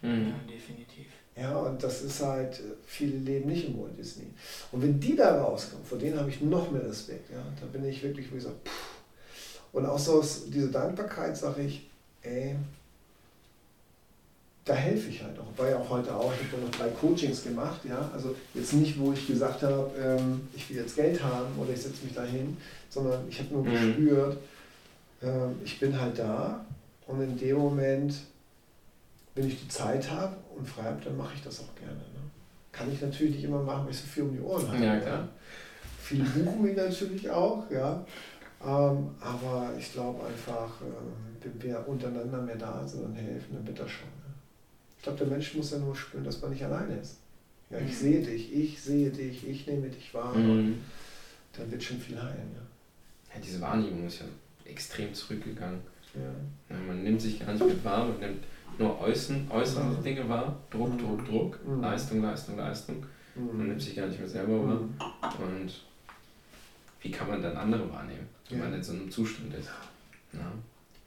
Mhm. Ja, definitiv. Ja, und das ist halt, viele leben nicht im Walt Disney. Und wenn die da rauskommen, vor denen habe ich noch mehr Respekt. Ja? Da bin ich wirklich, wie gesagt, pff. Und auch so aus dieser Dankbarkeit sage ich, ey, da helfe ich halt auch. War ja auch heute auch, ich habe noch drei Coachings gemacht, ja. Also jetzt nicht, wo ich gesagt habe, ähm, ich will jetzt Geld haben oder ich setze mich dahin, sondern ich habe nur mhm. gespürt, ähm, ich bin halt da und in dem Moment wenn ich die Zeit habe und frei habe, dann mache ich das auch gerne. Ne? Kann ich natürlich nicht immer machen, weil ich so viel um die Ohren habe. Ja, klar. Viele buchen mich natürlich auch, ja. Ähm, aber ich glaube einfach, äh, wenn wir untereinander mehr da sind und helfen, dann wird das schon. Ne? Ich glaube, der Mensch muss ja nur spüren, dass man nicht alleine ist. Ja, ich mhm. sehe dich, ich sehe dich, ich nehme dich wahr. Mhm. Und dann wird schon viel heilen. Ja. ja. diese Wahrnehmung ist ja extrem zurückgegangen. Ja. ja man nimmt sich gar nicht mit wahr, man nimmt nur äußern, äußere mhm. Dinge wahr. Druck, Druck, Druck, mhm. Leistung, Leistung, Leistung. Mhm. Man nimmt sich gar nicht mehr selber wahr. Mhm. Und wie kann man dann andere wahrnehmen, wenn ja. man in so einem Zustand ist? Ja.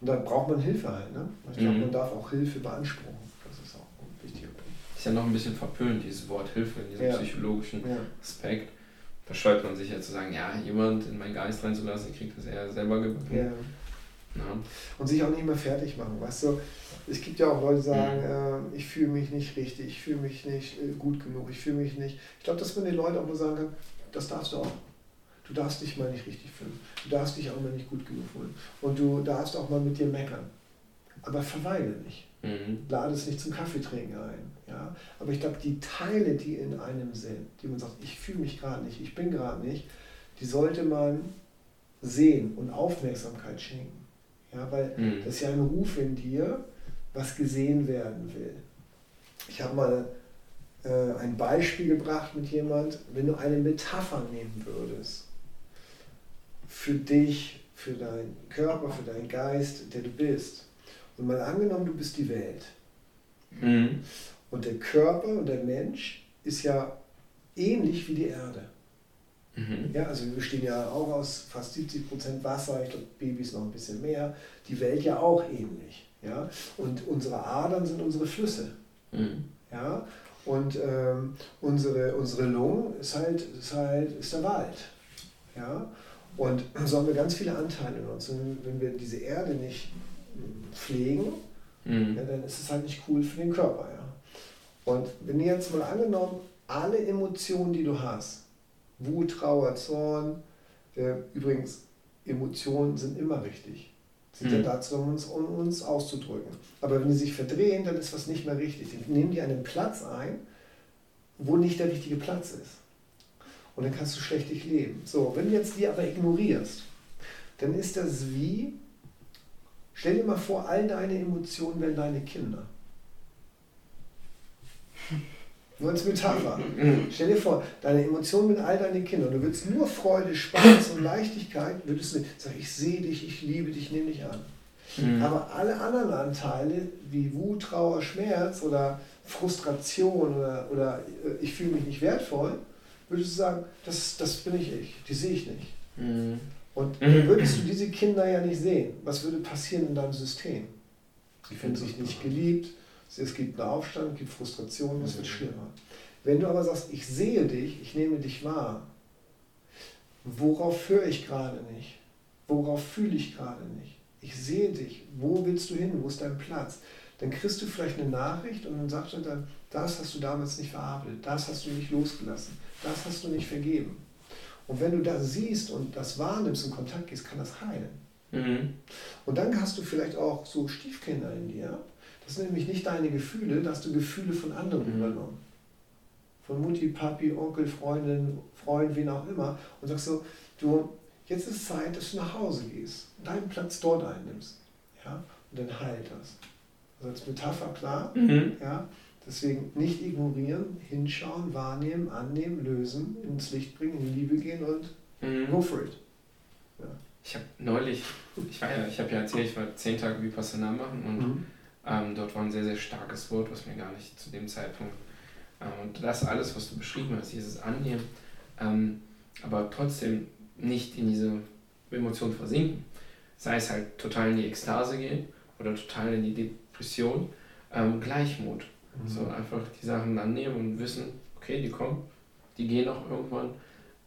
Und da braucht man Hilfe halt. Ne? Ich glaube, mhm. man darf auch Hilfe beanspruchen. Das ist auch ein wichtiger Punkt. Ist ja noch ein bisschen verpönt, dieses Wort Hilfe in diesem ja. psychologischen. Aspekt. Da scheut man sich ja zu sagen, ja, jemand in meinen Geist reinzulassen, ich kriege das eher selber gebacken. Ja. Und sich auch nicht mehr fertig machen. Weißt du, es gibt ja auch Leute, die sagen, mhm. äh, ich fühle mich nicht richtig, ich fühle mich nicht äh, gut genug, ich fühle mich nicht. Ich glaube, dass man den Leuten auch mal sagen kann, das darfst du auch. Du darfst dich mal nicht richtig fühlen. Du darfst dich auch mal nicht gut genug fühlen. Und du darfst auch mal mit dir meckern. Aber verweile nicht. Mhm. Lade es nicht zum Kaffeetrinken ein. Ja? Aber ich glaube, die Teile, die in einem sind, die man sagt, ich fühle mich gerade nicht, ich bin gerade nicht, die sollte man sehen und Aufmerksamkeit schenken. Ja, weil mhm. das ist ja ein Ruf in dir, was gesehen werden will. Ich habe mal äh, ein Beispiel gebracht mit jemand, wenn du eine Metapher nehmen würdest, für dich, für deinen Körper, für deinen Geist, der du bist. Und mal angenommen, du bist die Welt. Mhm. Und der Körper und der Mensch ist ja ähnlich wie die Erde. Mhm. Ja, also wir bestehen ja auch aus fast 70 Prozent Wasser, ich glaube Babys noch ein bisschen mehr, die Welt ja auch ähnlich. Ja? Und unsere Adern sind unsere Flüsse. Mhm. Ja? Und ähm, unsere, unsere Lungen ist halt, ist halt ist der Wald. Ja? Und so haben wir ganz viele Anteile in uns. Und wenn wir diese Erde nicht hm, pflegen, mhm. ja, dann ist es halt nicht cool für den Körper. Ja? Und wenn ihr jetzt mal angenommen, alle Emotionen, die du hast, Wut, Trauer, Zorn. Äh, übrigens, Emotionen sind immer richtig. Sind mhm. ja dazu, um uns, um uns auszudrücken. Aber wenn die sich verdrehen, dann ist was nicht mehr richtig. Die nehmen die einen Platz ein, wo nicht der richtige Platz ist. Und dann kannst du schlecht dich leben. So, wenn du jetzt die aber ignorierst, dann ist das wie, stell dir mal vor, all deine Emotionen wären deine Kinder. Nur als Metapher. Stell dir vor, deine Emotionen mit all deinen Kindern, du willst nur Freude, Spaß und Leichtigkeit, würdest du sagen, ich sehe dich, ich liebe dich, nehme dich an. Mhm. Aber alle anderen Anteile, wie Wut, Trauer, Schmerz oder Frustration oder, oder äh, ich fühle mich nicht wertvoll, würdest du sagen, das, das bin ich ich, die sehe ich nicht. Mhm. Und dann würdest du diese Kinder ja nicht sehen. Was würde passieren in deinem System? Sie finden sich nicht geliebt, es gibt einen Aufstand, es gibt Frustration, es wird schlimmer. Wenn du aber sagst, ich sehe dich, ich nehme dich wahr, worauf höre ich gerade nicht? Worauf fühle ich gerade nicht? Ich sehe dich. Wo willst du hin? Wo ist dein Platz? Dann kriegst du vielleicht eine Nachricht und dann sagt er dann, das hast du damals nicht verarbeitet, das hast du nicht losgelassen, das hast du nicht vergeben. Und wenn du das siehst und das wahrnimmst und in Kontakt gehst, kann das heilen. Mhm. Und dann hast du vielleicht auch so Stiefkinder in dir. Das sind nämlich nicht deine Gefühle, da hast du Gefühle von anderen mhm. übernommen. Von Mutti, Papi, Onkel, Freundin, Freund, wen auch immer. Und sagst so, du, jetzt ist Zeit, dass du nach Hause gehst, deinen Platz dort einnimmst. Ja? Und dann heilt das. Also als Metapher klar. Mhm. Ja? Deswegen nicht ignorieren, hinschauen, wahrnehmen, annehmen, lösen, ins Licht bringen, in Liebe gehen und mhm. go for it. Ja. Ich habe neulich, ich war ja, ich habe ja erzählt, ich war zehn Tage Vipassana machen und mhm. ähm, dort war ein sehr, sehr starkes Wort, was mir gar nicht zu dem Zeitpunkt ähm, und das alles, was du beschrieben hast, dieses Annehmen, ähm, aber trotzdem nicht in diese Emotion versinken. Sei es halt total in die Ekstase gehen oder total in die Depression, ähm, Gleichmut. Mhm. So einfach die Sachen annehmen und wissen, okay, die kommen, die gehen auch irgendwann,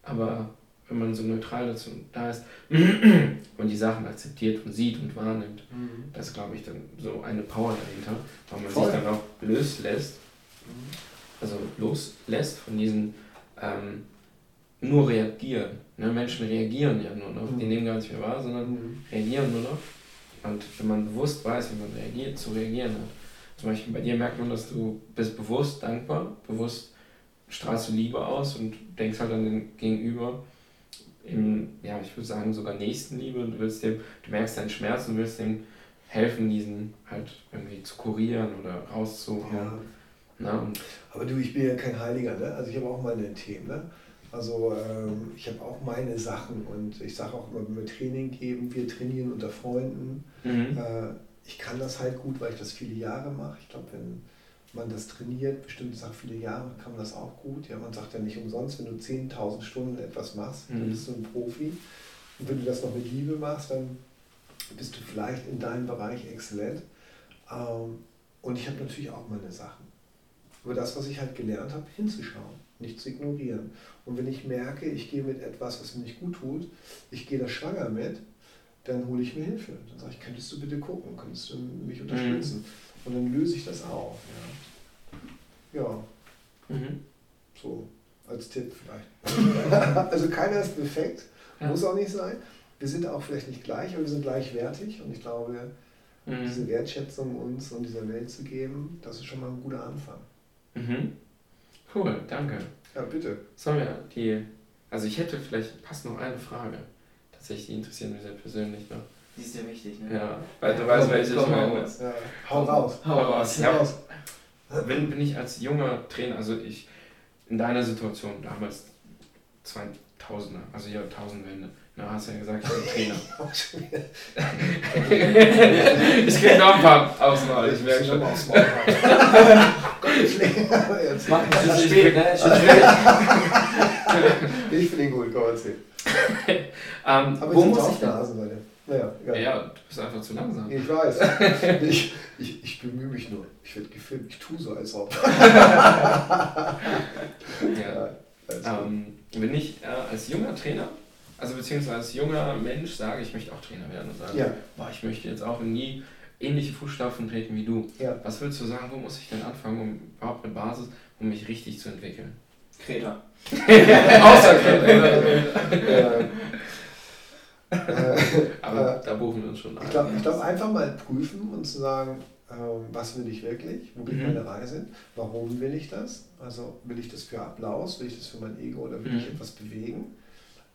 aber wenn man so neutral dazu da ist und die Sachen akzeptiert und sieht und wahrnimmt, mhm. das glaube ich dann so eine Power dahinter, weil man Voll. sich dann auch loslässt, mhm. also loslässt von diesen ähm, nur reagieren. Ne? Menschen reagieren ja nur noch, mhm. die nehmen gar nicht mehr wahr, sondern mhm. reagieren nur noch. Und wenn man bewusst weiß, wie man reagiert, zu reagieren hat, zum Beispiel bei dir merkt man, dass du bist bewusst dankbar, bewusst strahlst du Liebe aus und denkst halt an den Gegenüber im, ja, ich würde sagen, sogar Nächstenliebe. Du willst dem, du merkst deinen Schmerz und willst dem helfen, diesen halt irgendwie zu kurieren oder rauszuholen. Ja. Ne? Aber du, ich bin ja kein Heiliger, ne? Also ich habe auch meine Themen, ne? Also ähm, ich habe auch meine Sachen und ich sage auch immer, wenn wir Training geben, wir trainieren unter Freunden. Mhm. Äh, ich kann das halt gut, weil ich das viele Jahre mache. Ich glaube, wenn man das trainiert, bestimmte Sachen viele Jahre, kann man das auch gut. Ja, man sagt ja nicht umsonst, wenn du 10.000 Stunden etwas machst, mhm. dann bist du ein Profi. Und wenn du das noch mit Liebe machst, dann bist du vielleicht in deinem Bereich exzellent. Ähm, und ich habe natürlich auch meine Sachen. Über das, was ich halt gelernt habe, hinzuschauen, nicht zu ignorieren. Und wenn ich merke, ich gehe mit etwas, was mir nicht gut tut, ich gehe da schwanger mit, dann hole ich mir Hilfe. Dann sage ich, könntest du bitte gucken, könntest du mich unterstützen? Mhm. Und dann löse ich das auf. Ja, ja. Mhm. so als Tipp vielleicht. also keiner ist perfekt, ja. muss auch nicht sein. Wir sind auch vielleicht nicht gleich, aber wir sind gleichwertig und ich glaube, mhm. diese Wertschätzung uns und dieser Welt zu geben, das ist schon mal ein guter Anfang. Mhm. Cool, danke. Ja, bitte. Sollen wir die, also ich hätte vielleicht, passt noch eine Frage tatsächlich, die interessieren mich sehr persönlich noch. Die ist ja wichtig, ne? Ja, weil du weißt, welche ich meine. Ja. Hau raus. Hau raus. Ja. raus. Wenn bin ich als junger Trainer, also ich in deiner Situation damals 2000er, also Jahrtausendwende, na, hast du ja gesagt, ich bin Trainer. ich krieg noch ein paar Auswahl, ich merke schon. Aufs Maul Jetzt machen wir das spät, ne? Ich finde ihn gut, komm erzähl. ähm, Aber wo muss ich da? Leute. Naja, ja. ja, du bist einfach zu langsam. Ich weiß. Ich, ich, ich bemühe mich nur. Ich werde gefilmt. Ich tue so, als ob. ja. ähm, wenn ich äh, als junger Trainer, also beziehungsweise als junger Mensch sage, ich möchte auch Trainer werden und sage, ja. boah, ich möchte jetzt auch nie ähnliche Fußstapfen treten wie du. Ja. Was würdest du sagen, wo muss ich denn anfangen, um überhaupt eine Basis, um mich richtig zu entwickeln? Kreta. Außer Kreta. Aber äh, da buchen wir uns schon ein. Ich glaube, glaub, einfach mal prüfen und zu sagen, äh, was will ich wirklich, wo geht mhm. meine Reise, warum will ich das? Also will ich das für Applaus, will ich das für mein Ego oder will mhm. ich etwas bewegen?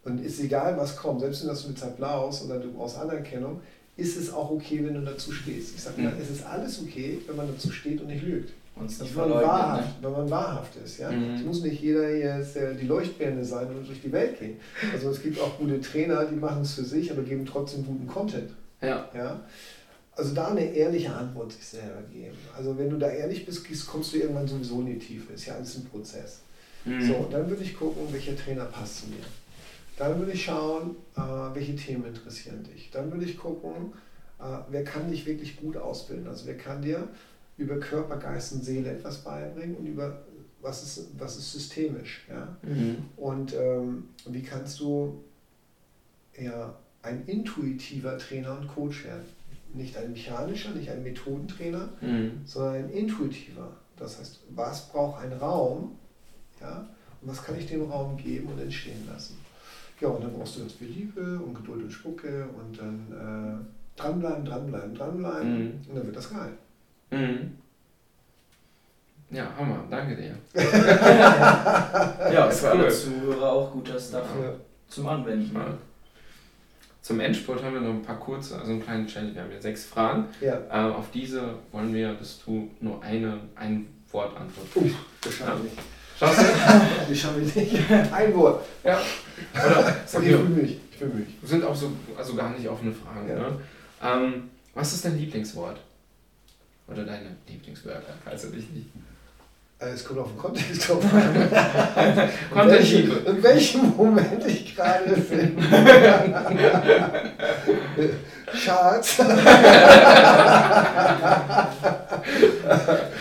Und ist egal, was kommt, selbst wenn das mit Applaus oder du brauchst Anerkennung, ist es auch okay, wenn du dazu stehst. Ich sage mhm. es ist alles okay, wenn man dazu steht und nicht lügt. Also wenn, man wahrhaft, ne? wenn man wahrhaft ist. Ja? Mhm. Es muss nicht jeder hier die Leuchtbirne sein und durch die Welt gehen. Also es gibt auch gute Trainer, die machen es für sich, aber geben trotzdem guten Content. Ja. ja? Also da eine ehrliche Antwort sich selber geben. Also wenn du da ehrlich bist, kommst du irgendwann sowieso in die Tiefe. Ist ja alles ein Prozess. Mhm. So, dann würde ich gucken, welcher Trainer passt zu mir. Dann würde ich schauen, äh, welche Themen interessieren dich. Dann würde ich gucken, äh, wer kann dich wirklich gut ausbilden. Also wer kann dir über Körper, Geist und Seele etwas beibringen und über was ist, was ist systemisch. Ja? Mhm. Und ähm, wie kannst du ja, ein intuitiver Trainer und Coach werden? Nicht ein mechanischer, nicht ein Methodentrainer, mhm. sondern ein intuitiver. Das heißt, was braucht ein Raum ja? und was kann ich dem Raum geben und entstehen lassen? Ja, und dann brauchst du ganz viel Liebe und Geduld und Spucke und dann äh, dranbleiben, dranbleiben, dranbleiben mhm. und dann wird das geil. Mhm. Ja, Hammer, danke dir. ja, es war alle Zuhörer auch gut, das dafür ja. zum Anwenden. Ja. Zum Endspurt haben wir noch ein paar kurze, also einen kleinen Challenge. Wir haben hier sechs Fragen. Ja. Äh, auf diese wollen wir, dass du nur eine, ein Wort antwortest. Uff, das schaffe ich nicht. Schaffst du? das schaffe ich nicht. Ein Wort. Ja. Oder, sag ich fühle mich. Ich fühle mich. Sind auch so, also gar nicht offene Fragen. Ja. Ne? Ähm, was ist dein Lieblingswort? Oder deine Lieblingswörter, falls du dich nicht. Äh, es kommt auf den Kontext drauf an. in, in welchem Moment ich gerade bin. Schatz.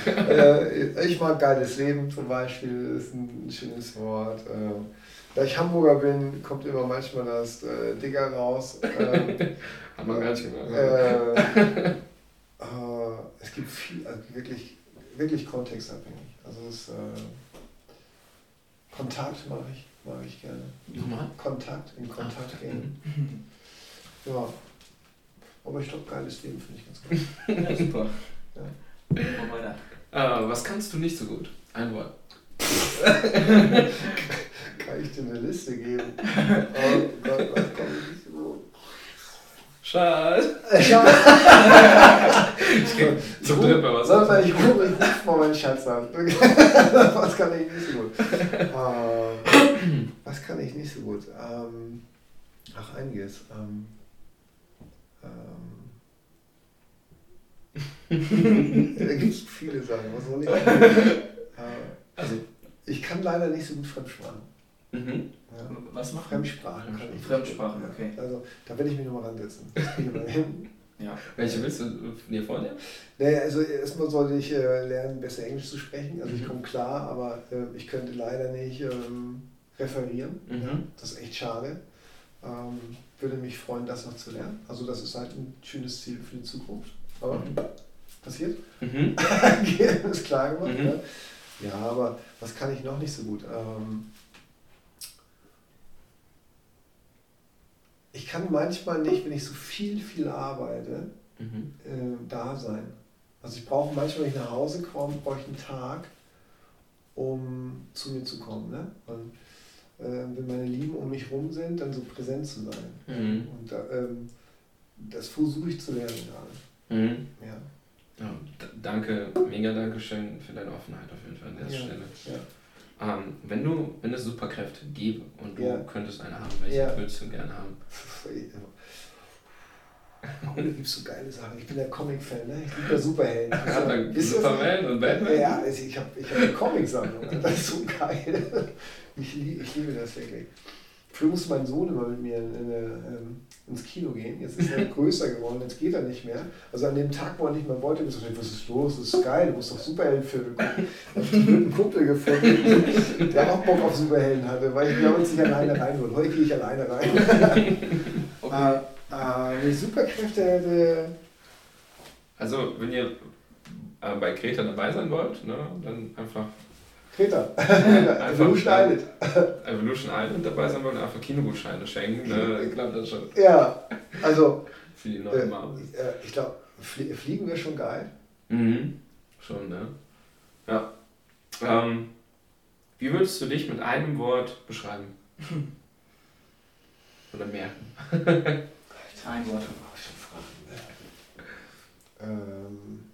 Äh, ich mag geiles Leben zum Beispiel, ist ein schönes Wort. Äh, da ich Hamburger bin, kommt immer manchmal das äh, Digger raus. Ähm, Hat man gar nicht gemacht. Äh, es gibt viel, also wirklich, wirklich kontextabhängig. Also es, äh, Kontakt mache ich, mag ich gerne. Nochmal? Kontakt, in Kontakt Ach, gehen. Mhm. Ja. Aber ich glaube, geiles Leben finde ich ganz gut. ja, super. Ja. weiter. Äh, was kannst du nicht so gut? Ein Wort. Kann ich dir eine Liste geben? Oh Gott, was kann ich Schatz. ich geh zum dritten Mal was. Sag ich rufe ich ruf mal meinen Schatz an. was kann ich nicht so gut? Uh, was kann ich nicht so gut? Um, ach, einiges. Um, um, da gibt es viele Sachen. Was soll ich? Uh, also, ich kann leider nicht so gut Fremdsprachen. Mhm. Ja. Was macht Fremdsprachen kann ich. Fremdsprachen, okay. Also da werde ich mich nochmal ransetzen. ja. Welche willst du dir vornehmen? Naja, also erstmal sollte ich äh, lernen, besser Englisch zu sprechen. Also ich mhm. komme klar, aber äh, ich könnte leider nicht ähm, referieren. Mhm. Ja, das ist echt schade. Ähm, würde mich freuen, das noch zu lernen. Also das ist halt ein schönes Ziel für die Zukunft. Aber mhm. passiert. Mhm. ist klar gemacht. Mhm. Ja. ja. aber was kann ich noch nicht so gut? Ähm, ich kann manchmal nicht, wenn ich so viel, viel arbeite, mhm. äh, da sein. Also ich brauche manchmal, wenn ich nach Hause komme, brauche ich einen Tag, um zu mir zu kommen. Ne? Und äh, wenn meine Lieben um mich rum sind, dann so präsent zu sein. Mhm. Und ähm, das versuche ich zu lernen gerade. Mhm. Ja. ja. Danke, mega Dankeschön für deine Offenheit auf jeden Fall an der ja. Stelle. Ja. Ähm, wenn du, wenn es Superkräfte gäbe und du ja. könntest eine haben, welche ja. würdest du gerne haben? Oh, da gibt so geile Sachen. Ich bin der Comic-Fan, ne? ich liebe ja Superhelden. Ja, Superman und Batman? Ja, also ich habe ich hab eine Comic-Sammlung. Das ist so geil. Ich, lieb, ich liebe das wirklich. Früher musste mein Sohn immer mit mir in, in, ähm, ins Kino gehen. Jetzt ist er größer geworden, jetzt geht er nicht mehr. Also an dem Tag, wo er nicht mehr wollte, gesagt, was ist los? Das ist geil, du musst doch Superheldenfilme gucken. Ich habe einen Kumpel gefunden, der auch Bock auf Superhelden hatte, weil ich glaube, jetzt nicht alleine rein wollte. Heute gehe ich alleine rein. okay. äh, äh, wenn ich Superkräfte hätte. Also, wenn ihr äh, bei Kreta dabei sein wollt, ne, dann einfach Peter, Evolution Island. Evolution Island dabei sein wollen, einfach Kinogutscheine schenken. Ne? Ich glaube das schon. Ja, also. Für die neue äh, Ich glaube, flie fliegen wäre schon geil. Mhm. Schon, ne? Ja. Ähm, wie würdest du dich mit einem Wort beschreiben? Oder merken? Ein Wort. Ähm.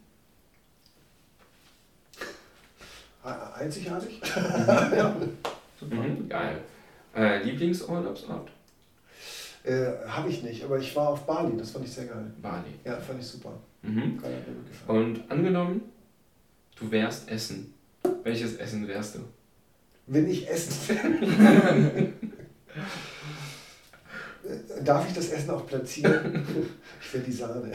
Einzigartig. ja. Mhm, geil. Äh, Lieblingsurlaubsort? Äh, Habe ich nicht, aber ich war auf Bali, das fand ich sehr geil. Bali. Ja, fand ich super. Mhm. Und angenommen, du wärst Essen. Welches Essen wärst du? Wenn ich essen will. Darf ich das Essen auch platzieren? Ich will die Sahne.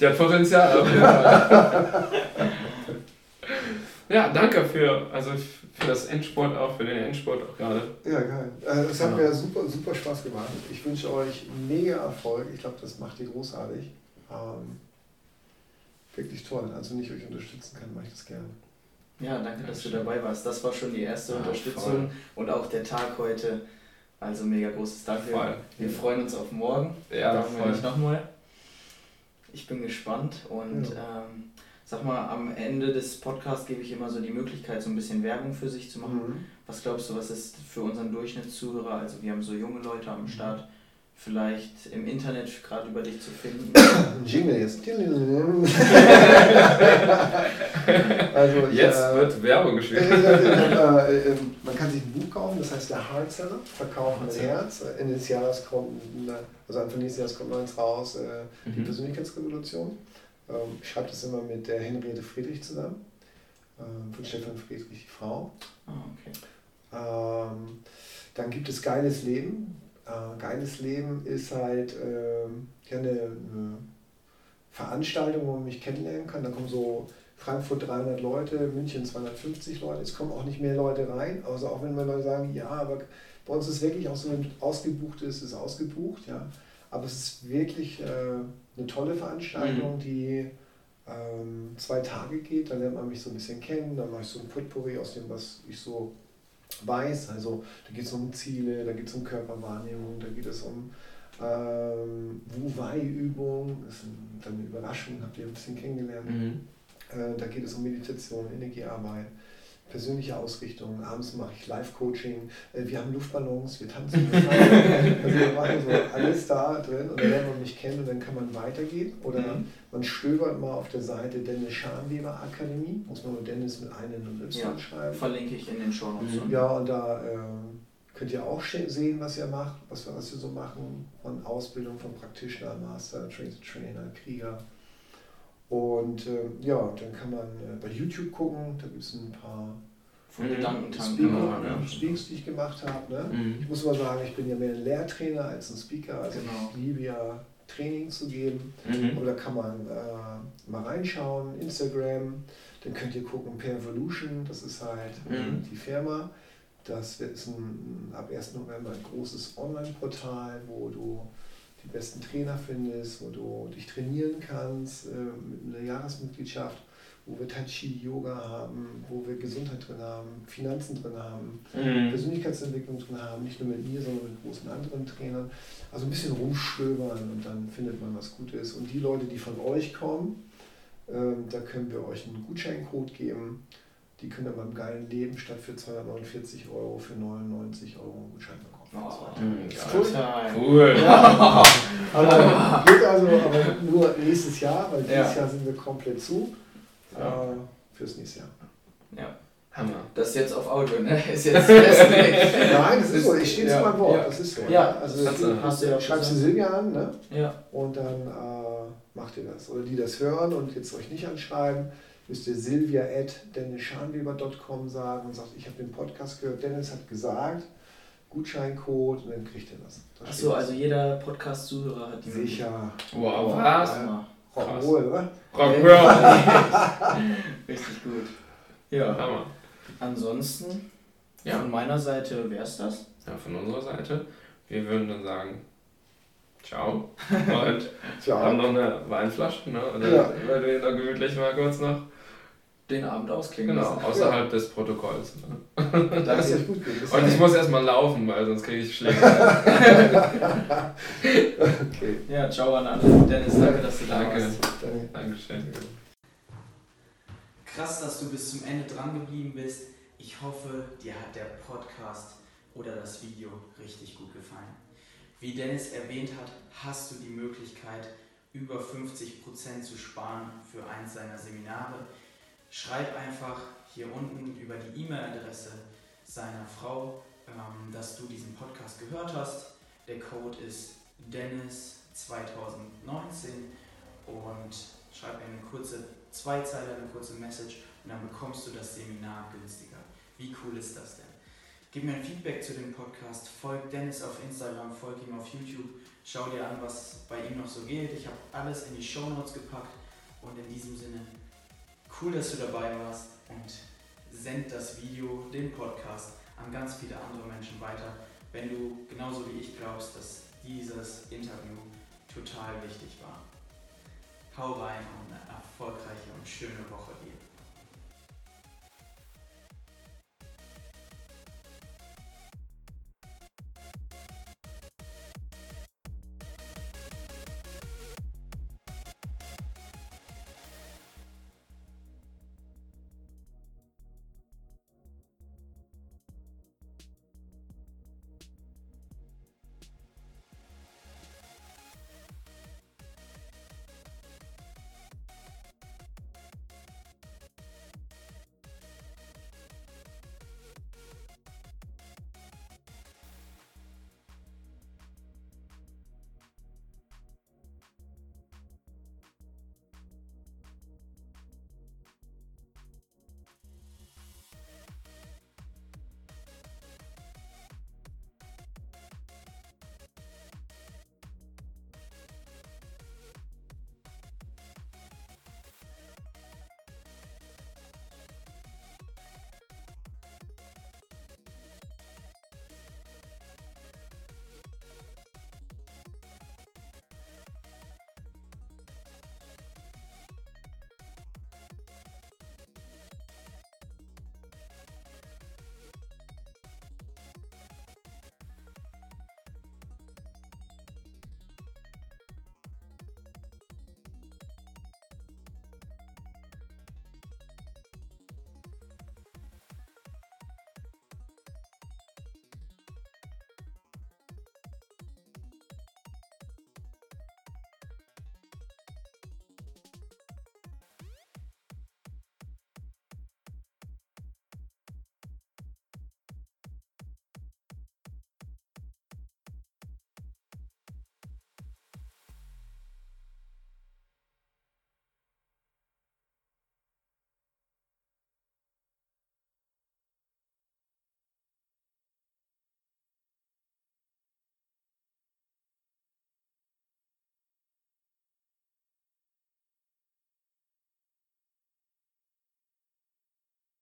Die hat Potenzial. ja, danke für, also für das Endsport auch, für den Endsport auch gerade. Ja, geil. Äh, es hat ja. mir super, super Spaß gemacht. Ich wünsche euch mega Erfolg. Ich glaube, das macht ihr großartig. Ähm, wirklich toll. Also, wenn ich euch unterstützen kann, mache ich das gerne. Ja, danke, dass du dabei warst. Das war schon die erste ja, Unterstützung voll. und auch der Tag heute. Also mega großes Dank. Voll. Wir freuen uns auf morgen. Ja, voll. nochmal. Ich bin gespannt und ja. ähm, sag mal, am Ende des Podcasts gebe ich immer so die Möglichkeit, so ein bisschen Werbung für sich zu machen. Mhm. Was glaubst du, was ist für unseren Durchschnittszuhörer, also wir haben so junge Leute am Start, vielleicht im Internet gerade über dich zu finden? Jingle jetzt. also ich, jetzt äh, wird Werbung gespielt. Äh, äh, man kann sich ein Buch kaufen, das heißt der Hardseller, Verkaufen mit Herz. Ende des Jahres kommt, also Anfang nächsten Jahres kommt eins raus, äh, die mhm. Persönlichkeitsrevolution. Ähm, ich schreibe das immer mit der Henriette Friedrich zusammen, ähm, von Stefan Friedrich, die Frau. Oh, okay. Ähm, dann gibt es Geiles Leben. Äh, Geiles Leben ist halt äh, ja, eine, eine, Veranstaltung, wo man mich kennenlernen kann. Da kommen so Frankfurt 300 Leute, München 250 Leute. Es kommen auch nicht mehr Leute rein. Also auch wenn man Leute sagen, ja, aber bei uns ist wirklich auch so, wenn ausgebucht ist, ist ausgebucht. Ja. Aber es ist wirklich äh, eine tolle Veranstaltung, mhm. die ähm, zwei Tage geht. Da lernt man mich so ein bisschen kennen. Dann mache ich so ein Potpourri aus dem, was ich so weiß. Also da geht es um Ziele, da geht es um Körperwahrnehmung, da geht es um ähm, Wu-Wei-Übung. Das ist dann eine Überraschung, habt ihr ein bisschen kennengelernt. Mhm. Äh, da geht es um Meditation, Energiearbeit persönliche Ausrichtung. Abends mache ich Live-Coaching. Äh, wir haben Luftballons, wir tanzen. also wir machen so alles da drin und dann lernt man mich kennen und dann kann man weitergehen. Oder mhm. man stöbert mal auf der Seite Dennis Scharnweber Akademie. Muss man nur Dennis mit einem und Y ja, schreiben. Verlinke ich in den Show Notes. Mhm. Ja, und da äh, könnt ihr auch sehen, was ihr macht, was wir, was wir so machen. Von Ausbildung, von Practitioner, Master, Trainer, Trainer Krieger. Und äh, ja, dann kann man äh, bei YouTube gucken, da gibt es ein paar von mhm. Gedankentanken, Speaker, ja. Speaks, die ich gemacht habe. Ne? Mhm. Ich muss mal sagen, ich bin ja mehr ein Lehrtrainer als ein Speaker. Also genau. ich liebe ja Training zu geben. Mhm. Und da kann man äh, mal reinschauen, Instagram, dann könnt ihr gucken, Pervolution, das ist halt äh, mhm. die Firma. Das ist ein, ab 1. November ein großes Online-Portal, wo du die besten Trainer findest, wo du dich trainieren kannst äh, mit einer Jahresmitgliedschaft, wo wir Tai Chi, Yoga haben, wo wir Gesundheit drin haben, Finanzen drin haben, mhm. Persönlichkeitsentwicklung drin haben, nicht nur mit mir, sondern mit großen anderen Trainern. Also ein bisschen rumstöbern und dann findet man was Gutes. Und die Leute, die von euch kommen, ähm, da können wir euch einen Gutscheincode geben. Die können dann beim geilen Leben statt für 249 Euro für 99 Euro einen Gutschein bekommen. Oh, cool. cool. Ja. aber geht also aber nur nächstes Jahr, weil dieses ja. Jahr sind wir komplett zu. Ja. Äh, fürs nächste Jahr. Ja. Hammer. Das ist jetzt auf Audio, ne? Ist jetzt Nein, das ist so. Ich stehe zu meinem Wort. Das ist so. Ja, also du, hast du ja schreibst du Silvia an, ne? Ja. Und dann äh, macht ihr das. Oder die das hören und jetzt euch nicht anschreiben, müsst ihr silvia at sagen und sagt, ich habe den Podcast gehört, Dennis hat gesagt, Gutscheincode und dann kriegt ihr das. das Achso, also jeder Podcast-Zuhörer hat die Sicher. Wow, was? Rock'n'Roll, oder? Rock'n'Roll. Richtig gut. Ja. Hammer. Ansonsten, ja. von meiner Seite wäre es das. Ja, von unserer Seite. Wir würden dann sagen, ciao. Und ciao. haben noch eine Weinflasche, ne? Oder ja. weil wir da gemütlich mal kurz noch den Abend ausklingen Genau, lassen. außerhalb ja. des Protokolls. Ne? Das ist gut. Und ich muss erstmal laufen, weil sonst kriege ich Schläge. okay. Ja, ciao an alle. Dennis, danke, dass du danke. da warst. Danke. Dankeschön. Krass, dass du bis zum Ende dran geblieben bist. Ich hoffe, dir hat der Podcast oder das Video richtig gut gefallen. Wie Dennis erwähnt hat, hast du die Möglichkeit, über 50% zu sparen für eins seiner Seminare schreib einfach hier unten über die E-Mail-Adresse seiner Frau, ähm, dass du diesen Podcast gehört hast. Der Code ist Dennis2019 und schreib eine kurze Zweizeiler, eine kurze Message und dann bekommst du das Seminar günstiger. Wie cool ist das denn? Gib mir ein Feedback zu dem Podcast, folg Dennis auf Instagram, folg ihm auf YouTube, schau dir an, was bei ihm noch so geht. Ich habe alles in die Show Notes gepackt und in diesem Sinne, cool, dass du dabei warst und send das Video, den Podcast an ganz viele andere Menschen weiter, wenn du genauso wie ich glaubst, dass dieses Interview total wichtig war. Hau rein und eine erfolgreiche und schöne Woche dir.